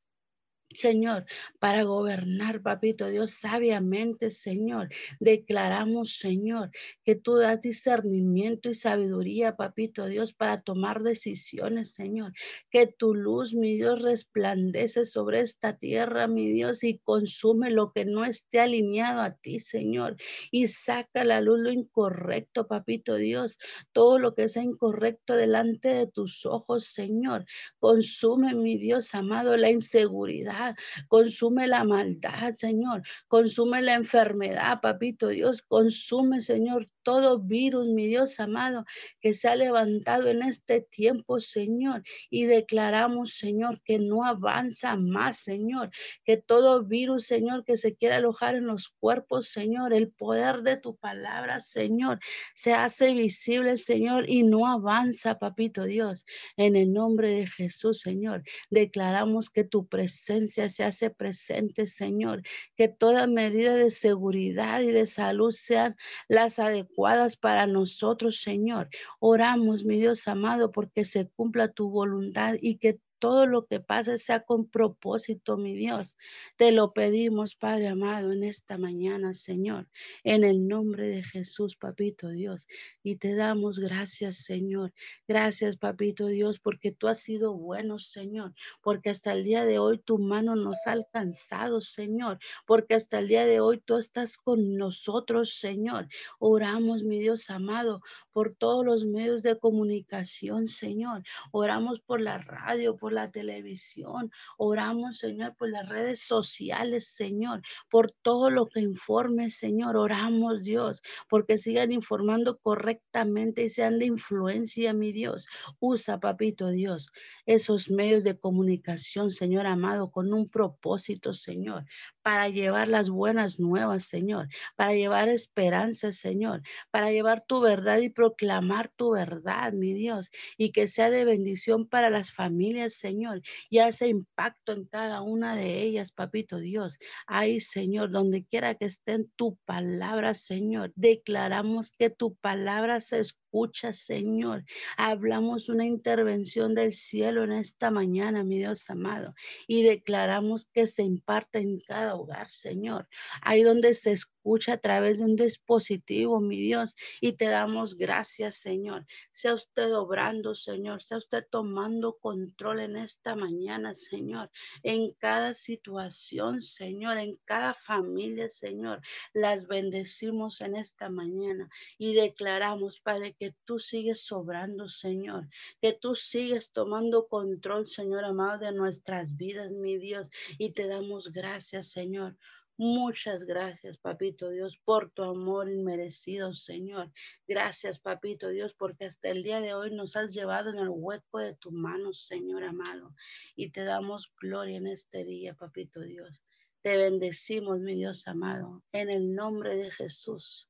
Señor, para gobernar, papito Dios, sabiamente, Señor. Declaramos, Señor, que tú das discernimiento y sabiduría, papito Dios, para tomar decisiones, Señor. Que tu luz, mi Dios, resplandece sobre esta tierra, mi Dios, y consume lo que no esté alineado a ti, Señor. Y saca la luz lo incorrecto, papito Dios. Todo lo que sea incorrecto delante de tus ojos, Señor. Consume, mi Dios amado, la inseguridad consume la maldad, Señor, consume la enfermedad, papito Dios, consume, Señor, todo virus, mi Dios amado, que se ha levantado en este tiempo, Señor, y declaramos, Señor, que no avanza más, Señor, que todo virus, Señor, que se quiera alojar en los cuerpos, Señor, el poder de tu palabra, Señor, se hace visible, Señor, y no avanza, papito Dios, en el nombre de Jesús, Señor, declaramos que tu presencia se hace presente, Señor, que toda medida de seguridad y de salud sean las adecuadas para nosotros, Señor. Oramos, mi Dios amado, porque se cumpla tu voluntad y que todo lo que pase sea con propósito, mi Dios. Te lo pedimos, Padre amado, en esta mañana, Señor, en el nombre de Jesús, Papito Dios. Y te damos gracias, Señor. Gracias, Papito Dios, porque tú has sido bueno, Señor, porque hasta el día de hoy tu mano nos ha alcanzado, Señor, porque hasta el día de hoy tú estás con nosotros, Señor. Oramos, mi Dios amado, por todos los medios de comunicación, Señor. Oramos por la radio, por por la televisión, oramos, Señor, por las redes sociales, Señor, por todo lo que informe, Señor, oramos, Dios, porque sigan informando correctamente y sean de influencia, mi Dios. Usa, papito Dios, esos medios de comunicación, Señor amado, con un propósito, Señor, para llevar las buenas nuevas, Señor, para llevar esperanza, Señor, para llevar tu verdad y proclamar tu verdad, mi Dios, y que sea de bendición para las familias, Señor, y hace impacto en cada una de ellas, papito Dios. Ay, Señor, donde quiera que esté en tu palabra, Señor, declaramos que tu palabra se escucha, Señor. Hablamos una intervención del cielo en esta mañana, mi Dios amado, y declaramos que se imparte en cada hogar, Señor. Ahí donde se escucha a través de un dispositivo, mi Dios, y te damos gracias, Señor. Sea usted obrando, Señor, sea usted tomando control en esta mañana, Señor, en cada situación, Señor, en cada familia, Señor. Las bendecimos en esta mañana y declaramos, Padre, que tú sigues sobrando, Señor, que tú sigues tomando control, Señor amado, de nuestras vidas, mi Dios, y te damos gracias, Señor. Muchas gracias, papito Dios, por tu amor inmerecido, Señor. Gracias, papito Dios, porque hasta el día de hoy nos has llevado en el hueco de tu mano, Señor amado. Y te damos gloria en este día, papito Dios. Te bendecimos, mi Dios amado, en el nombre de Jesús.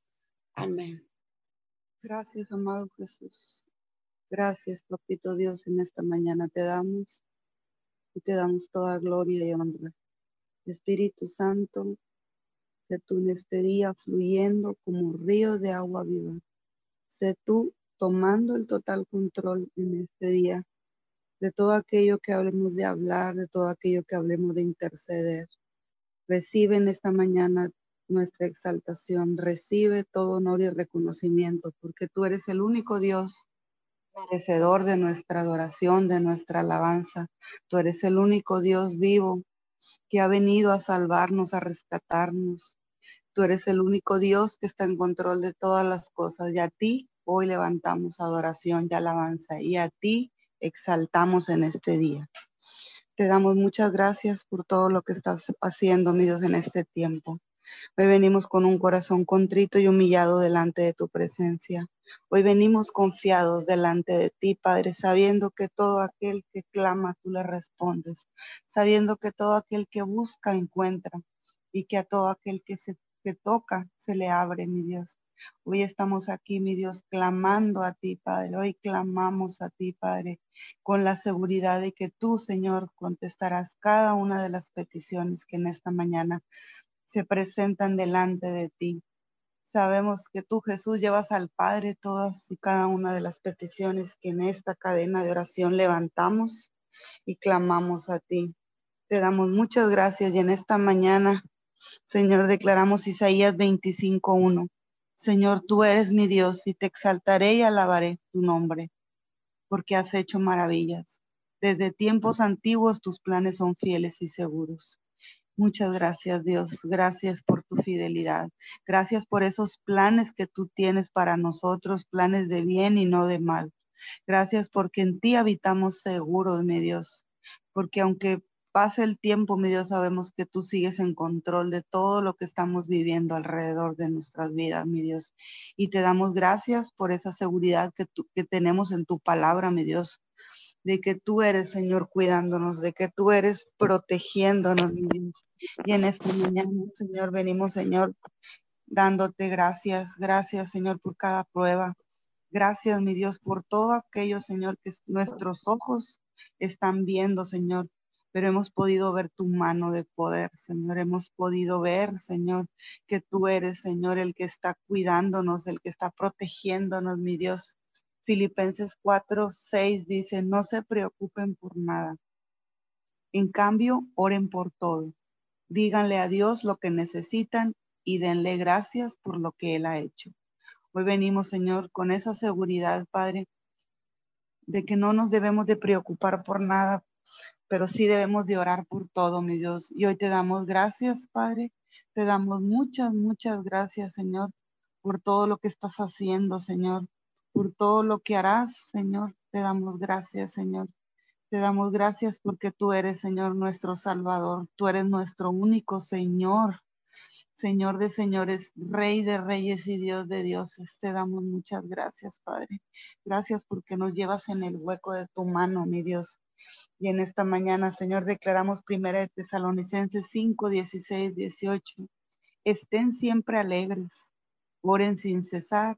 Amén. Gracias, amado Jesús. Gracias, papito Dios, en esta mañana te damos y te damos toda gloria y honra. Espíritu Santo, en este día fluyendo como río de agua viva. Sé tú tomando el total control en este día de todo aquello que hablemos de hablar, de todo aquello que hablemos de interceder. Recibe en esta mañana nuestra exaltación, recibe todo honor y reconocimiento, porque tú eres el único Dios merecedor de nuestra adoración, de nuestra alabanza. Tú eres el único Dios vivo que ha venido a salvarnos, a rescatarnos. Tú eres el único Dios que está en control de todas las cosas y a ti hoy levantamos adoración y alabanza y a ti exaltamos en este día. Te damos muchas gracias por todo lo que estás haciendo, mi Dios, en este tiempo. Hoy venimos con un corazón contrito y humillado delante de tu presencia. Hoy venimos confiados delante de ti, Padre, sabiendo que todo aquel que clama, tú le respondes, sabiendo que todo aquel que busca, encuentra, y que a todo aquel que se que toca, se le abre, mi Dios. Hoy estamos aquí, mi Dios, clamando a ti, Padre. Hoy clamamos a ti, Padre, con la seguridad de que tú, Señor, contestarás cada una de las peticiones que en esta mañana se presentan delante de ti. Sabemos que tú, Jesús, llevas al Padre todas y cada una de las peticiones que en esta cadena de oración levantamos y clamamos a ti. Te damos muchas gracias y en esta mañana, Señor, declaramos Isaías 25.1. Señor, tú eres mi Dios y te exaltaré y alabaré tu nombre, porque has hecho maravillas. Desde tiempos antiguos tus planes son fieles y seguros. Muchas gracias, Dios. Gracias por tu fidelidad. Gracias por esos planes que tú tienes para nosotros, planes de bien y no de mal. Gracias porque en ti habitamos seguros, mi Dios. Porque aunque pase el tiempo, mi Dios, sabemos que tú sigues en control de todo lo que estamos viviendo alrededor de nuestras vidas, mi Dios. Y te damos gracias por esa seguridad que, que tenemos en tu palabra, mi Dios de que tú eres, Señor, cuidándonos, de que tú eres protegiéndonos, mi Dios. Y en esta mañana, Señor, venimos, Señor, dándote gracias. Gracias, Señor, por cada prueba. Gracias, mi Dios, por todo aquello, Señor, que nuestros ojos están viendo, Señor. Pero hemos podido ver tu mano de poder, Señor. Hemos podido ver, Señor, que tú eres, Señor, el que está cuidándonos, el que está protegiéndonos, mi Dios. Filipenses 4, 6 dice, no se preocupen por nada. En cambio, oren por todo. Díganle a Dios lo que necesitan y denle gracias por lo que Él ha hecho. Hoy venimos, Señor, con esa seguridad, Padre, de que no nos debemos de preocupar por nada, pero sí debemos de orar por todo, mi Dios. Y hoy te damos gracias, Padre. Te damos muchas, muchas gracias, Señor, por todo lo que estás haciendo, Señor por todo lo que harás, Señor. Te damos gracias, Señor. Te damos gracias porque tú eres, Señor, nuestro Salvador. Tú eres nuestro único Señor. Señor de señores, Rey de reyes y Dios de dioses. Te damos muchas gracias, Padre. Gracias porque nos llevas en el hueco de tu mano, mi Dios. Y en esta mañana, Señor, declaramos primera de Tesalonicenses 5, 16, 18. Estén siempre alegres, oren sin cesar,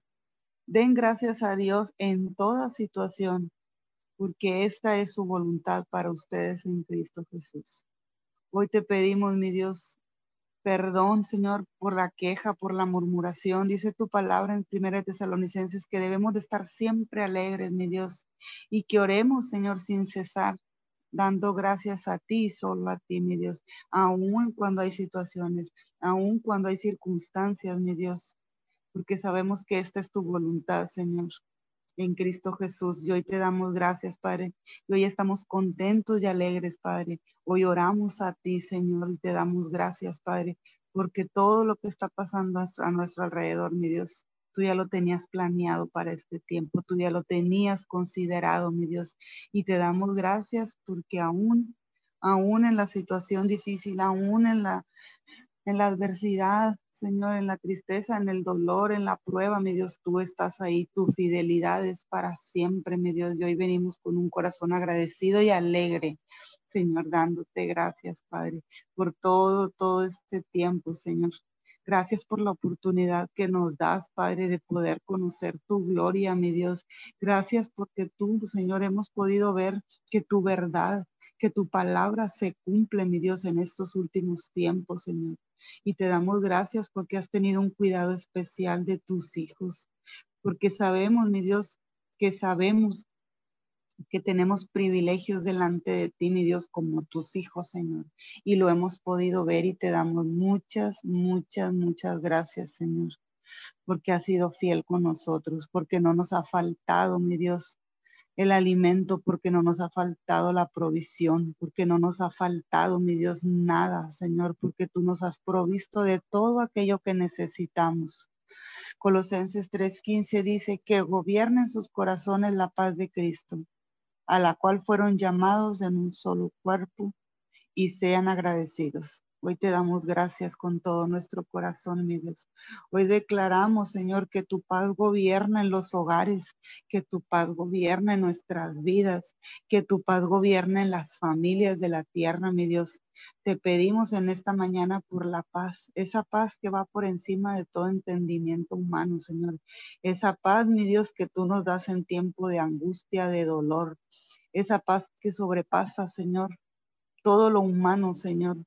den gracias a Dios en toda situación, porque esta es su voluntad para ustedes en Cristo Jesús. Hoy te pedimos, mi Dios, perdón, Señor, por la queja, por la murmuración. Dice tu palabra en Primera Tesalonicenses que debemos de estar siempre alegres, mi Dios, y que oremos, Señor, sin cesar, dando gracias a ti, solo a ti, mi Dios, aun cuando hay situaciones, aun cuando hay circunstancias, mi Dios, porque sabemos que esta es tu voluntad, Señor en Cristo Jesús. Y hoy te damos gracias, Padre. Y hoy estamos contentos y alegres, Padre. Hoy oramos a ti, Señor, y te damos gracias, Padre, porque todo lo que está pasando a nuestro alrededor, mi Dios, tú ya lo tenías planeado para este tiempo, tú ya lo tenías considerado, mi Dios. Y te damos gracias porque aún, aún en la situación difícil, aún en la, en la adversidad, Señor, en la tristeza, en el dolor, en la prueba, mi Dios, tú estás ahí, tu fidelidad es para siempre, mi Dios. Y hoy venimos con un corazón agradecido y alegre, Señor, dándote gracias, Padre, por todo, todo este tiempo, Señor. Gracias por la oportunidad que nos das, Padre, de poder conocer tu gloria, mi Dios. Gracias porque tú, Señor, hemos podido ver que tu verdad, que tu palabra se cumple, mi Dios, en estos últimos tiempos, Señor. Y te damos gracias porque has tenido un cuidado especial de tus hijos, porque sabemos, mi Dios, que sabemos que tenemos privilegios delante de ti, mi Dios, como tus hijos, Señor. Y lo hemos podido ver y te damos muchas, muchas, muchas gracias, Señor, porque has sido fiel con nosotros, porque no nos ha faltado, mi Dios, el alimento, porque no nos ha faltado la provisión, porque no nos ha faltado, mi Dios, nada, Señor, porque tú nos has provisto de todo aquello que necesitamos. Colosenses 3:15 dice que gobiernen sus corazones la paz de Cristo, a la cual fueron llamados en un solo cuerpo, y sean agradecidos. Hoy te damos gracias con todo nuestro corazón, mi Dios. Hoy declaramos, Señor, que tu paz gobierna en los hogares, que tu paz gobierna en nuestras vidas, que tu paz gobierna en las familias de la tierra, mi Dios. Te pedimos en esta mañana por la paz, esa paz que va por encima de todo entendimiento humano, Señor. Esa paz, mi Dios, que tú nos das en tiempo de angustia, de dolor. Esa paz que sobrepasa, Señor, todo lo humano, Señor.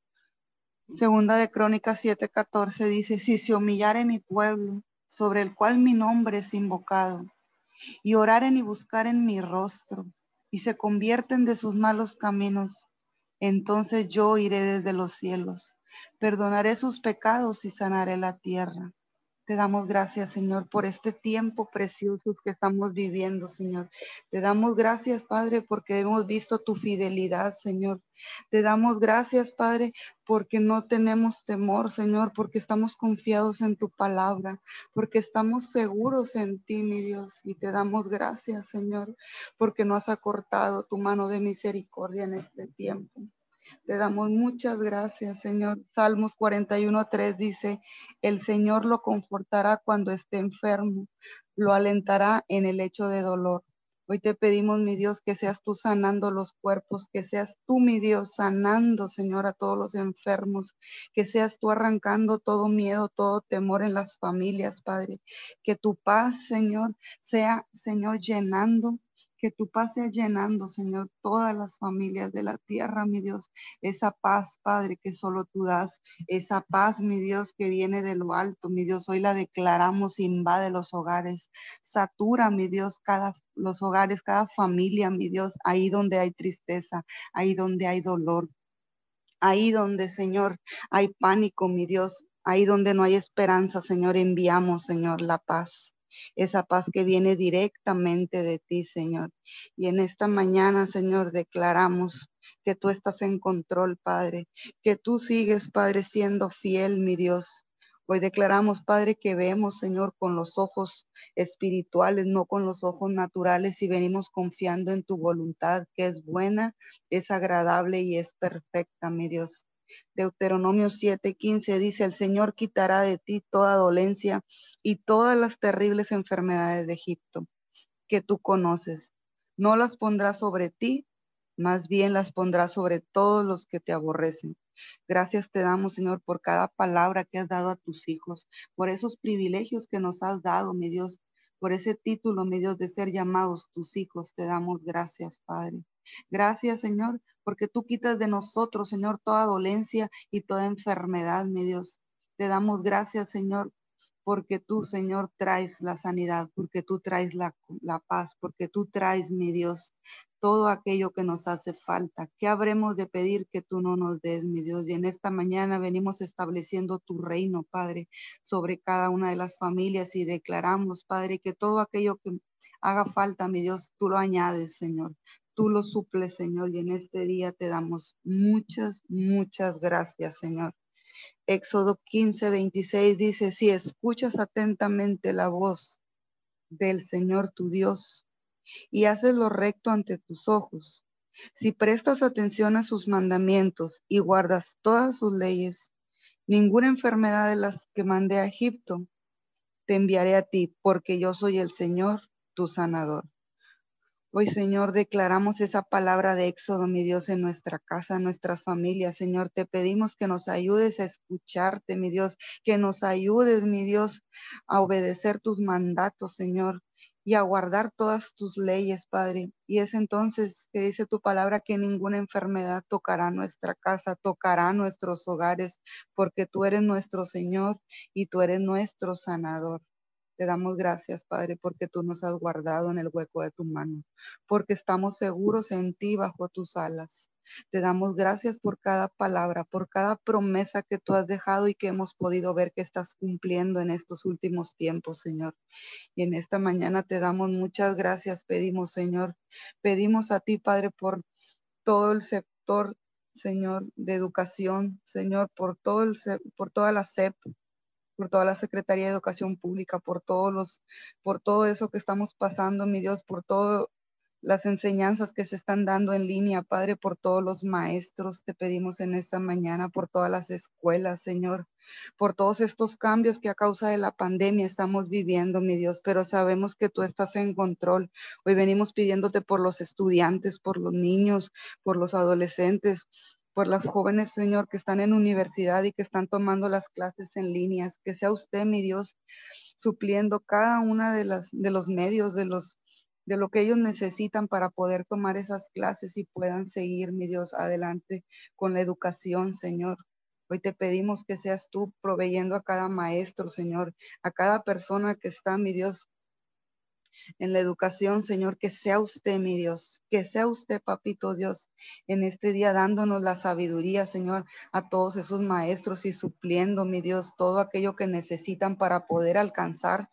Segunda de Crónicas 7:14 dice, si se humillare mi pueblo, sobre el cual mi nombre es invocado, y oraren y buscaren mi rostro, y se convierten de sus malos caminos, entonces yo iré desde los cielos, perdonaré sus pecados y sanaré la tierra. Te damos gracias, Señor, por este tiempo precioso que estamos viviendo, Señor. Te damos gracias, Padre, porque hemos visto tu fidelidad, Señor. Te damos gracias, Padre, porque no tenemos temor, Señor, porque estamos confiados en tu palabra, porque estamos seguros en ti, mi Dios. Y te damos gracias, Señor, porque no has acortado tu mano de misericordia en este tiempo. Te damos muchas gracias, Señor. Salmos 41.3 dice, el Señor lo confortará cuando esté enfermo, lo alentará en el hecho de dolor. Hoy te pedimos, mi Dios, que seas tú sanando los cuerpos, que seas tú, mi Dios, sanando, Señor, a todos los enfermos, que seas tú arrancando todo miedo, todo temor en las familias, Padre. Que tu paz, Señor, sea, Señor, llenando que tu paz sea llenando, Señor, todas las familias de la tierra, mi Dios. Esa paz, Padre, que solo tú das. Esa paz, mi Dios, que viene de lo alto, mi Dios. Hoy la declaramos, invade los hogares. Satura, mi Dios, cada los hogares, cada familia, mi Dios, ahí donde hay tristeza, ahí donde hay dolor, ahí donde, Señor, hay pánico, mi Dios, ahí donde no hay esperanza, Señor, enviamos, Señor, la paz esa paz que viene directamente de ti, Señor. Y en esta mañana, Señor, declaramos que tú estás en control, Padre, que tú sigues, Padre, siendo fiel, mi Dios. Hoy declaramos, Padre, que vemos, Señor, con los ojos espirituales, no con los ojos naturales, y venimos confiando en tu voluntad, que es buena, es agradable y es perfecta, mi Dios. Deuteronomio 7:15 dice, el Señor quitará de ti toda dolencia y todas las terribles enfermedades de Egipto que tú conoces. No las pondrá sobre ti, más bien las pondrá sobre todos los que te aborrecen. Gracias te damos, Señor, por cada palabra que has dado a tus hijos, por esos privilegios que nos has dado, mi Dios, por ese título, mi Dios, de ser llamados tus hijos. Te damos gracias, Padre. Gracias, Señor, porque tú quitas de nosotros, Señor, toda dolencia y toda enfermedad, mi Dios. Te damos gracias, Señor, porque tú, Señor, traes la sanidad, porque tú traes la, la, paz, porque tú traes, mi Dios, todo aquello que nos hace falta. ¿Qué habremos de pedir que tú no nos des, mi Dios? Y en esta mañana venimos estableciendo tu reino, Padre, sobre cada una de las familias y declaramos, Padre, que todo aquello que haga falta, mi Dios, tú lo añades, Señor. Tú lo suples, Señor, y en este día te damos muchas, muchas gracias, Señor. Éxodo 15, 26 dice, si escuchas atentamente la voz del Señor tu Dios, y haces lo recto ante tus ojos. Si prestas atención a sus mandamientos y guardas todas sus leyes, ninguna enfermedad de las que mandé a Egipto te enviaré a ti, porque yo soy el Señor, tu sanador. Hoy, Señor, declaramos esa palabra de éxodo, mi Dios, en nuestra casa, en nuestras familias. Señor, te pedimos que nos ayudes a escucharte, mi Dios, que nos ayudes, mi Dios, a obedecer tus mandatos, Señor y a guardar todas tus leyes, Padre. Y es entonces que dice tu palabra que ninguna enfermedad tocará nuestra casa, tocará nuestros hogares, porque tú eres nuestro Señor y tú eres nuestro sanador. Te damos gracias, Padre, porque tú nos has guardado en el hueco de tu mano, porque estamos seguros en ti bajo tus alas. Te damos gracias por cada palabra, por cada promesa que tú has dejado y que hemos podido ver que estás cumpliendo en estos últimos tiempos, Señor. Y en esta mañana te damos muchas gracias, pedimos, Señor. Pedimos a ti, Padre, por todo el sector, Señor, de educación, Señor, por todo el por toda la SEP, por toda la Secretaría de Educación Pública, por todos los, por todo eso que estamos pasando, mi Dios, por todo las enseñanzas que se están dando en línea, Padre, por todos los maestros. Te pedimos en esta mañana, por todas las escuelas, Señor, por todos estos cambios que a causa de la pandemia estamos viviendo, mi Dios, pero sabemos que tú estás en control. Hoy venimos pidiéndote por los estudiantes, por los niños, por los adolescentes, por las jóvenes, Señor, que están en universidad y que están tomando las clases en líneas. Que sea usted, mi Dios, supliendo cada una de las de los medios, de los de lo que ellos necesitan para poder tomar esas clases y puedan seguir, mi Dios, adelante con la educación, Señor. Hoy te pedimos que seas tú proveyendo a cada maestro, Señor, a cada persona que está, mi Dios, en la educación, Señor, que sea usted, mi Dios, que sea usted, papito Dios, en este día dándonos la sabiduría, Señor, a todos esos maestros y supliendo, mi Dios, todo aquello que necesitan para poder alcanzar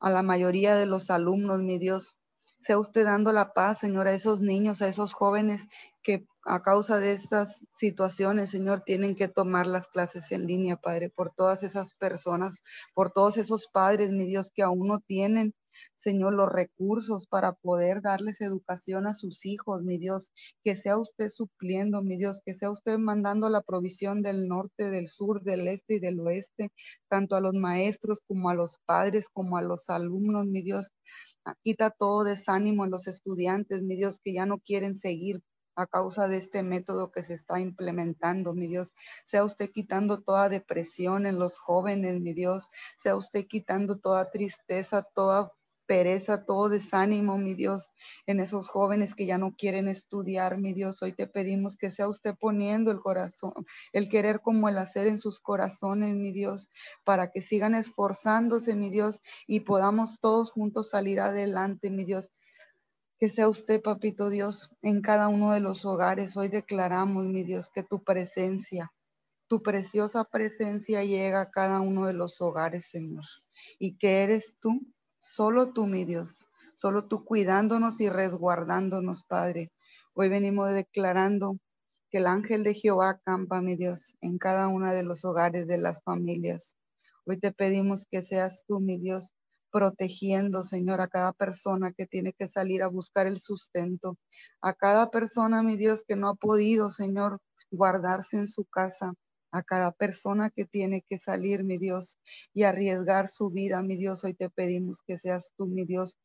a la mayoría de los alumnos, mi Dios. Sea usted dando la paz, Señor, a esos niños, a esos jóvenes que a causa de estas situaciones, Señor, tienen que tomar las clases en línea, Padre, por todas esas personas, por todos esos padres, mi Dios, que aún no tienen, Señor, los recursos para poder darles educación a sus hijos, mi Dios, que sea usted supliendo, mi Dios, que sea usted mandando la provisión del norte, del sur, del este y del oeste, tanto a los maestros como a los padres, como a los alumnos, mi Dios, Quita todo desánimo en los estudiantes, mi Dios, que ya no quieren seguir a causa de este método que se está implementando, mi Dios. Sea usted quitando toda depresión en los jóvenes, mi Dios. Sea usted quitando toda tristeza, toda pereza, todo desánimo, mi Dios, en esos jóvenes que ya no quieren estudiar, mi Dios. Hoy te pedimos que sea usted poniendo el corazón, el querer como el hacer en sus corazones, mi Dios, para que sigan esforzándose, mi Dios, y podamos todos juntos salir adelante, mi Dios. Que sea usted, papito Dios, en cada uno de los hogares. Hoy declaramos, mi Dios, que tu presencia, tu preciosa presencia llega a cada uno de los hogares, Señor. Y que eres tú Solo tú, mi Dios, solo tú cuidándonos y resguardándonos, Padre. Hoy venimos declarando que el ángel de Jehová acampa, mi Dios, en cada uno de los hogares de las familias. Hoy te pedimos que seas tú, mi Dios, protegiendo, Señor, a cada persona que tiene que salir a buscar el sustento, a cada persona, mi Dios, que no ha podido, Señor, guardarse en su casa, a cada persona que tiene que salir, mi Dios, y arriesgar su vida, mi Dios. Hoy te pedimos que seas tú, mi Dios,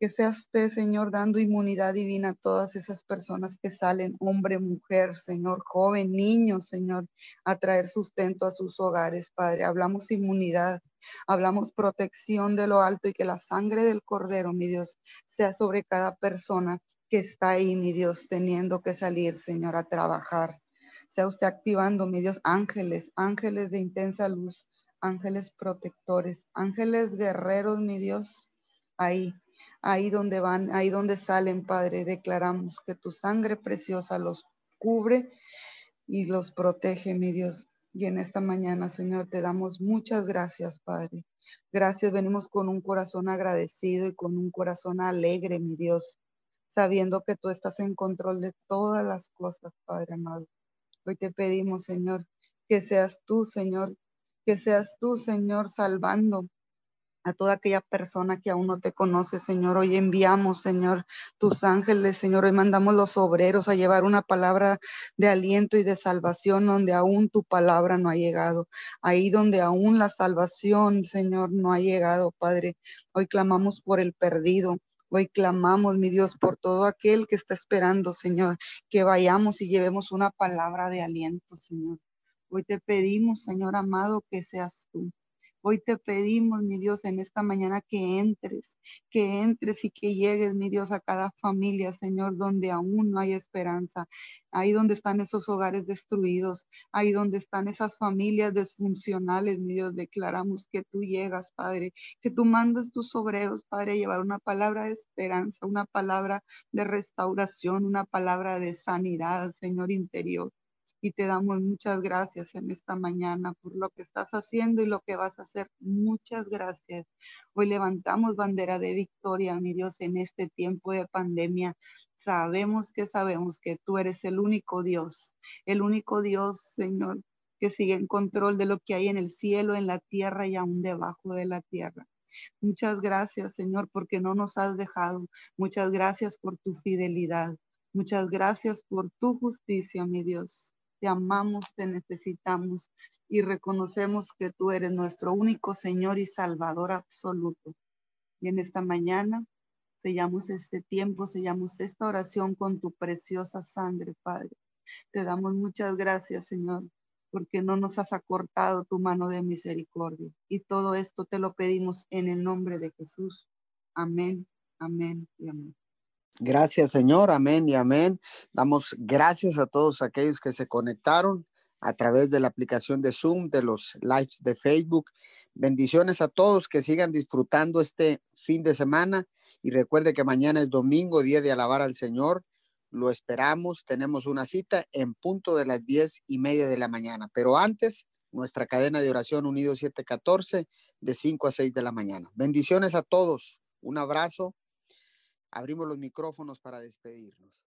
que sea usted, Señor, dando inmunidad divina a todas esas personas que salen, hombre, mujer, Señor, joven, niño, Señor, a traer sustento a sus hogares, Padre. Hablamos inmunidad, hablamos protección de lo alto y que la sangre del Cordero, mi Dios, sea sobre cada persona que está ahí, mi Dios, teniendo que salir, Señor, a trabajar. Sea usted activando, mi Dios, ángeles, ángeles de intensa luz, ángeles protectores, ángeles guerreros, mi Dios, ahí ahí donde van, ahí donde salen, Padre, declaramos que tu sangre preciosa los cubre y los protege, mi Dios. Y en esta mañana, Señor, te damos muchas gracias, Padre. Gracias, venimos con un corazón agradecido y con un corazón alegre, mi Dios, sabiendo que tú estás en control de todas las cosas, Padre amado. Hoy te pedimos, Señor, que seas tú, Señor, que seas tú, Señor, salvando a toda aquella persona que aún no te conoce, Señor. Hoy enviamos, Señor, tus ángeles, Señor. Hoy mandamos los obreros a llevar una palabra de aliento y de salvación donde aún tu palabra no ha llegado. Ahí donde aún la salvación, Señor, no ha llegado, Padre. Hoy clamamos por el perdido. Hoy clamamos, mi Dios, por todo aquel que está esperando, Señor, que vayamos y llevemos una palabra de aliento, Señor. Hoy te pedimos, Señor amado, que seas tú Hoy te pedimos, mi Dios, en esta mañana que entres, que entres y que llegues, mi Dios, a cada familia, Señor, donde aún no hay esperanza. Ahí donde están esos hogares destruidos, ahí donde están esas familias desfuncionales, mi Dios, declaramos que tú llegas, Padre, que tú mandas tus obreros, Padre, a llevar una palabra de esperanza, una palabra de restauración, una palabra de sanidad, Señor interior y te damos muchas gracias en esta mañana por lo que estás haciendo y lo que vas a hacer. Muchas gracias. Hoy levantamos bandera de victoria, mi Dios, en este tiempo de pandemia. Sabemos que sabemos que tú eres el único Dios, el único Dios, Señor, que sigue en control de lo que hay en el cielo, en la tierra y aún debajo de la tierra. Muchas gracias, Señor, porque no nos has dejado. Muchas gracias por tu fidelidad. Muchas gracias por tu justicia, mi Dios te amamos, te necesitamos y reconocemos que tú eres nuestro único Señor y Salvador absoluto. Y en esta mañana sellamos este tiempo, sellamos esta oración con tu preciosa sangre, Padre. Te damos muchas gracias, Señor, porque no nos has acortado tu mano de misericordia. Y todo esto te lo pedimos en el nombre de Jesús. Amén, amén y amén. Gracias, Señor. Amén y amén. Damos gracias a todos aquellos que se conectaron a través de la aplicación de Zoom, de los lives de Facebook. Bendiciones a todos que sigan disfrutando este fin de semana y recuerde que mañana es domingo, día de alabar al Señor. Lo esperamos. Tenemos una cita en punto de las diez y media de la mañana. Pero antes, nuestra cadena de oración Unido 714 de 5 a 6 de la mañana. Bendiciones a todos. Un abrazo abrimos los micrófonos para despedirnos.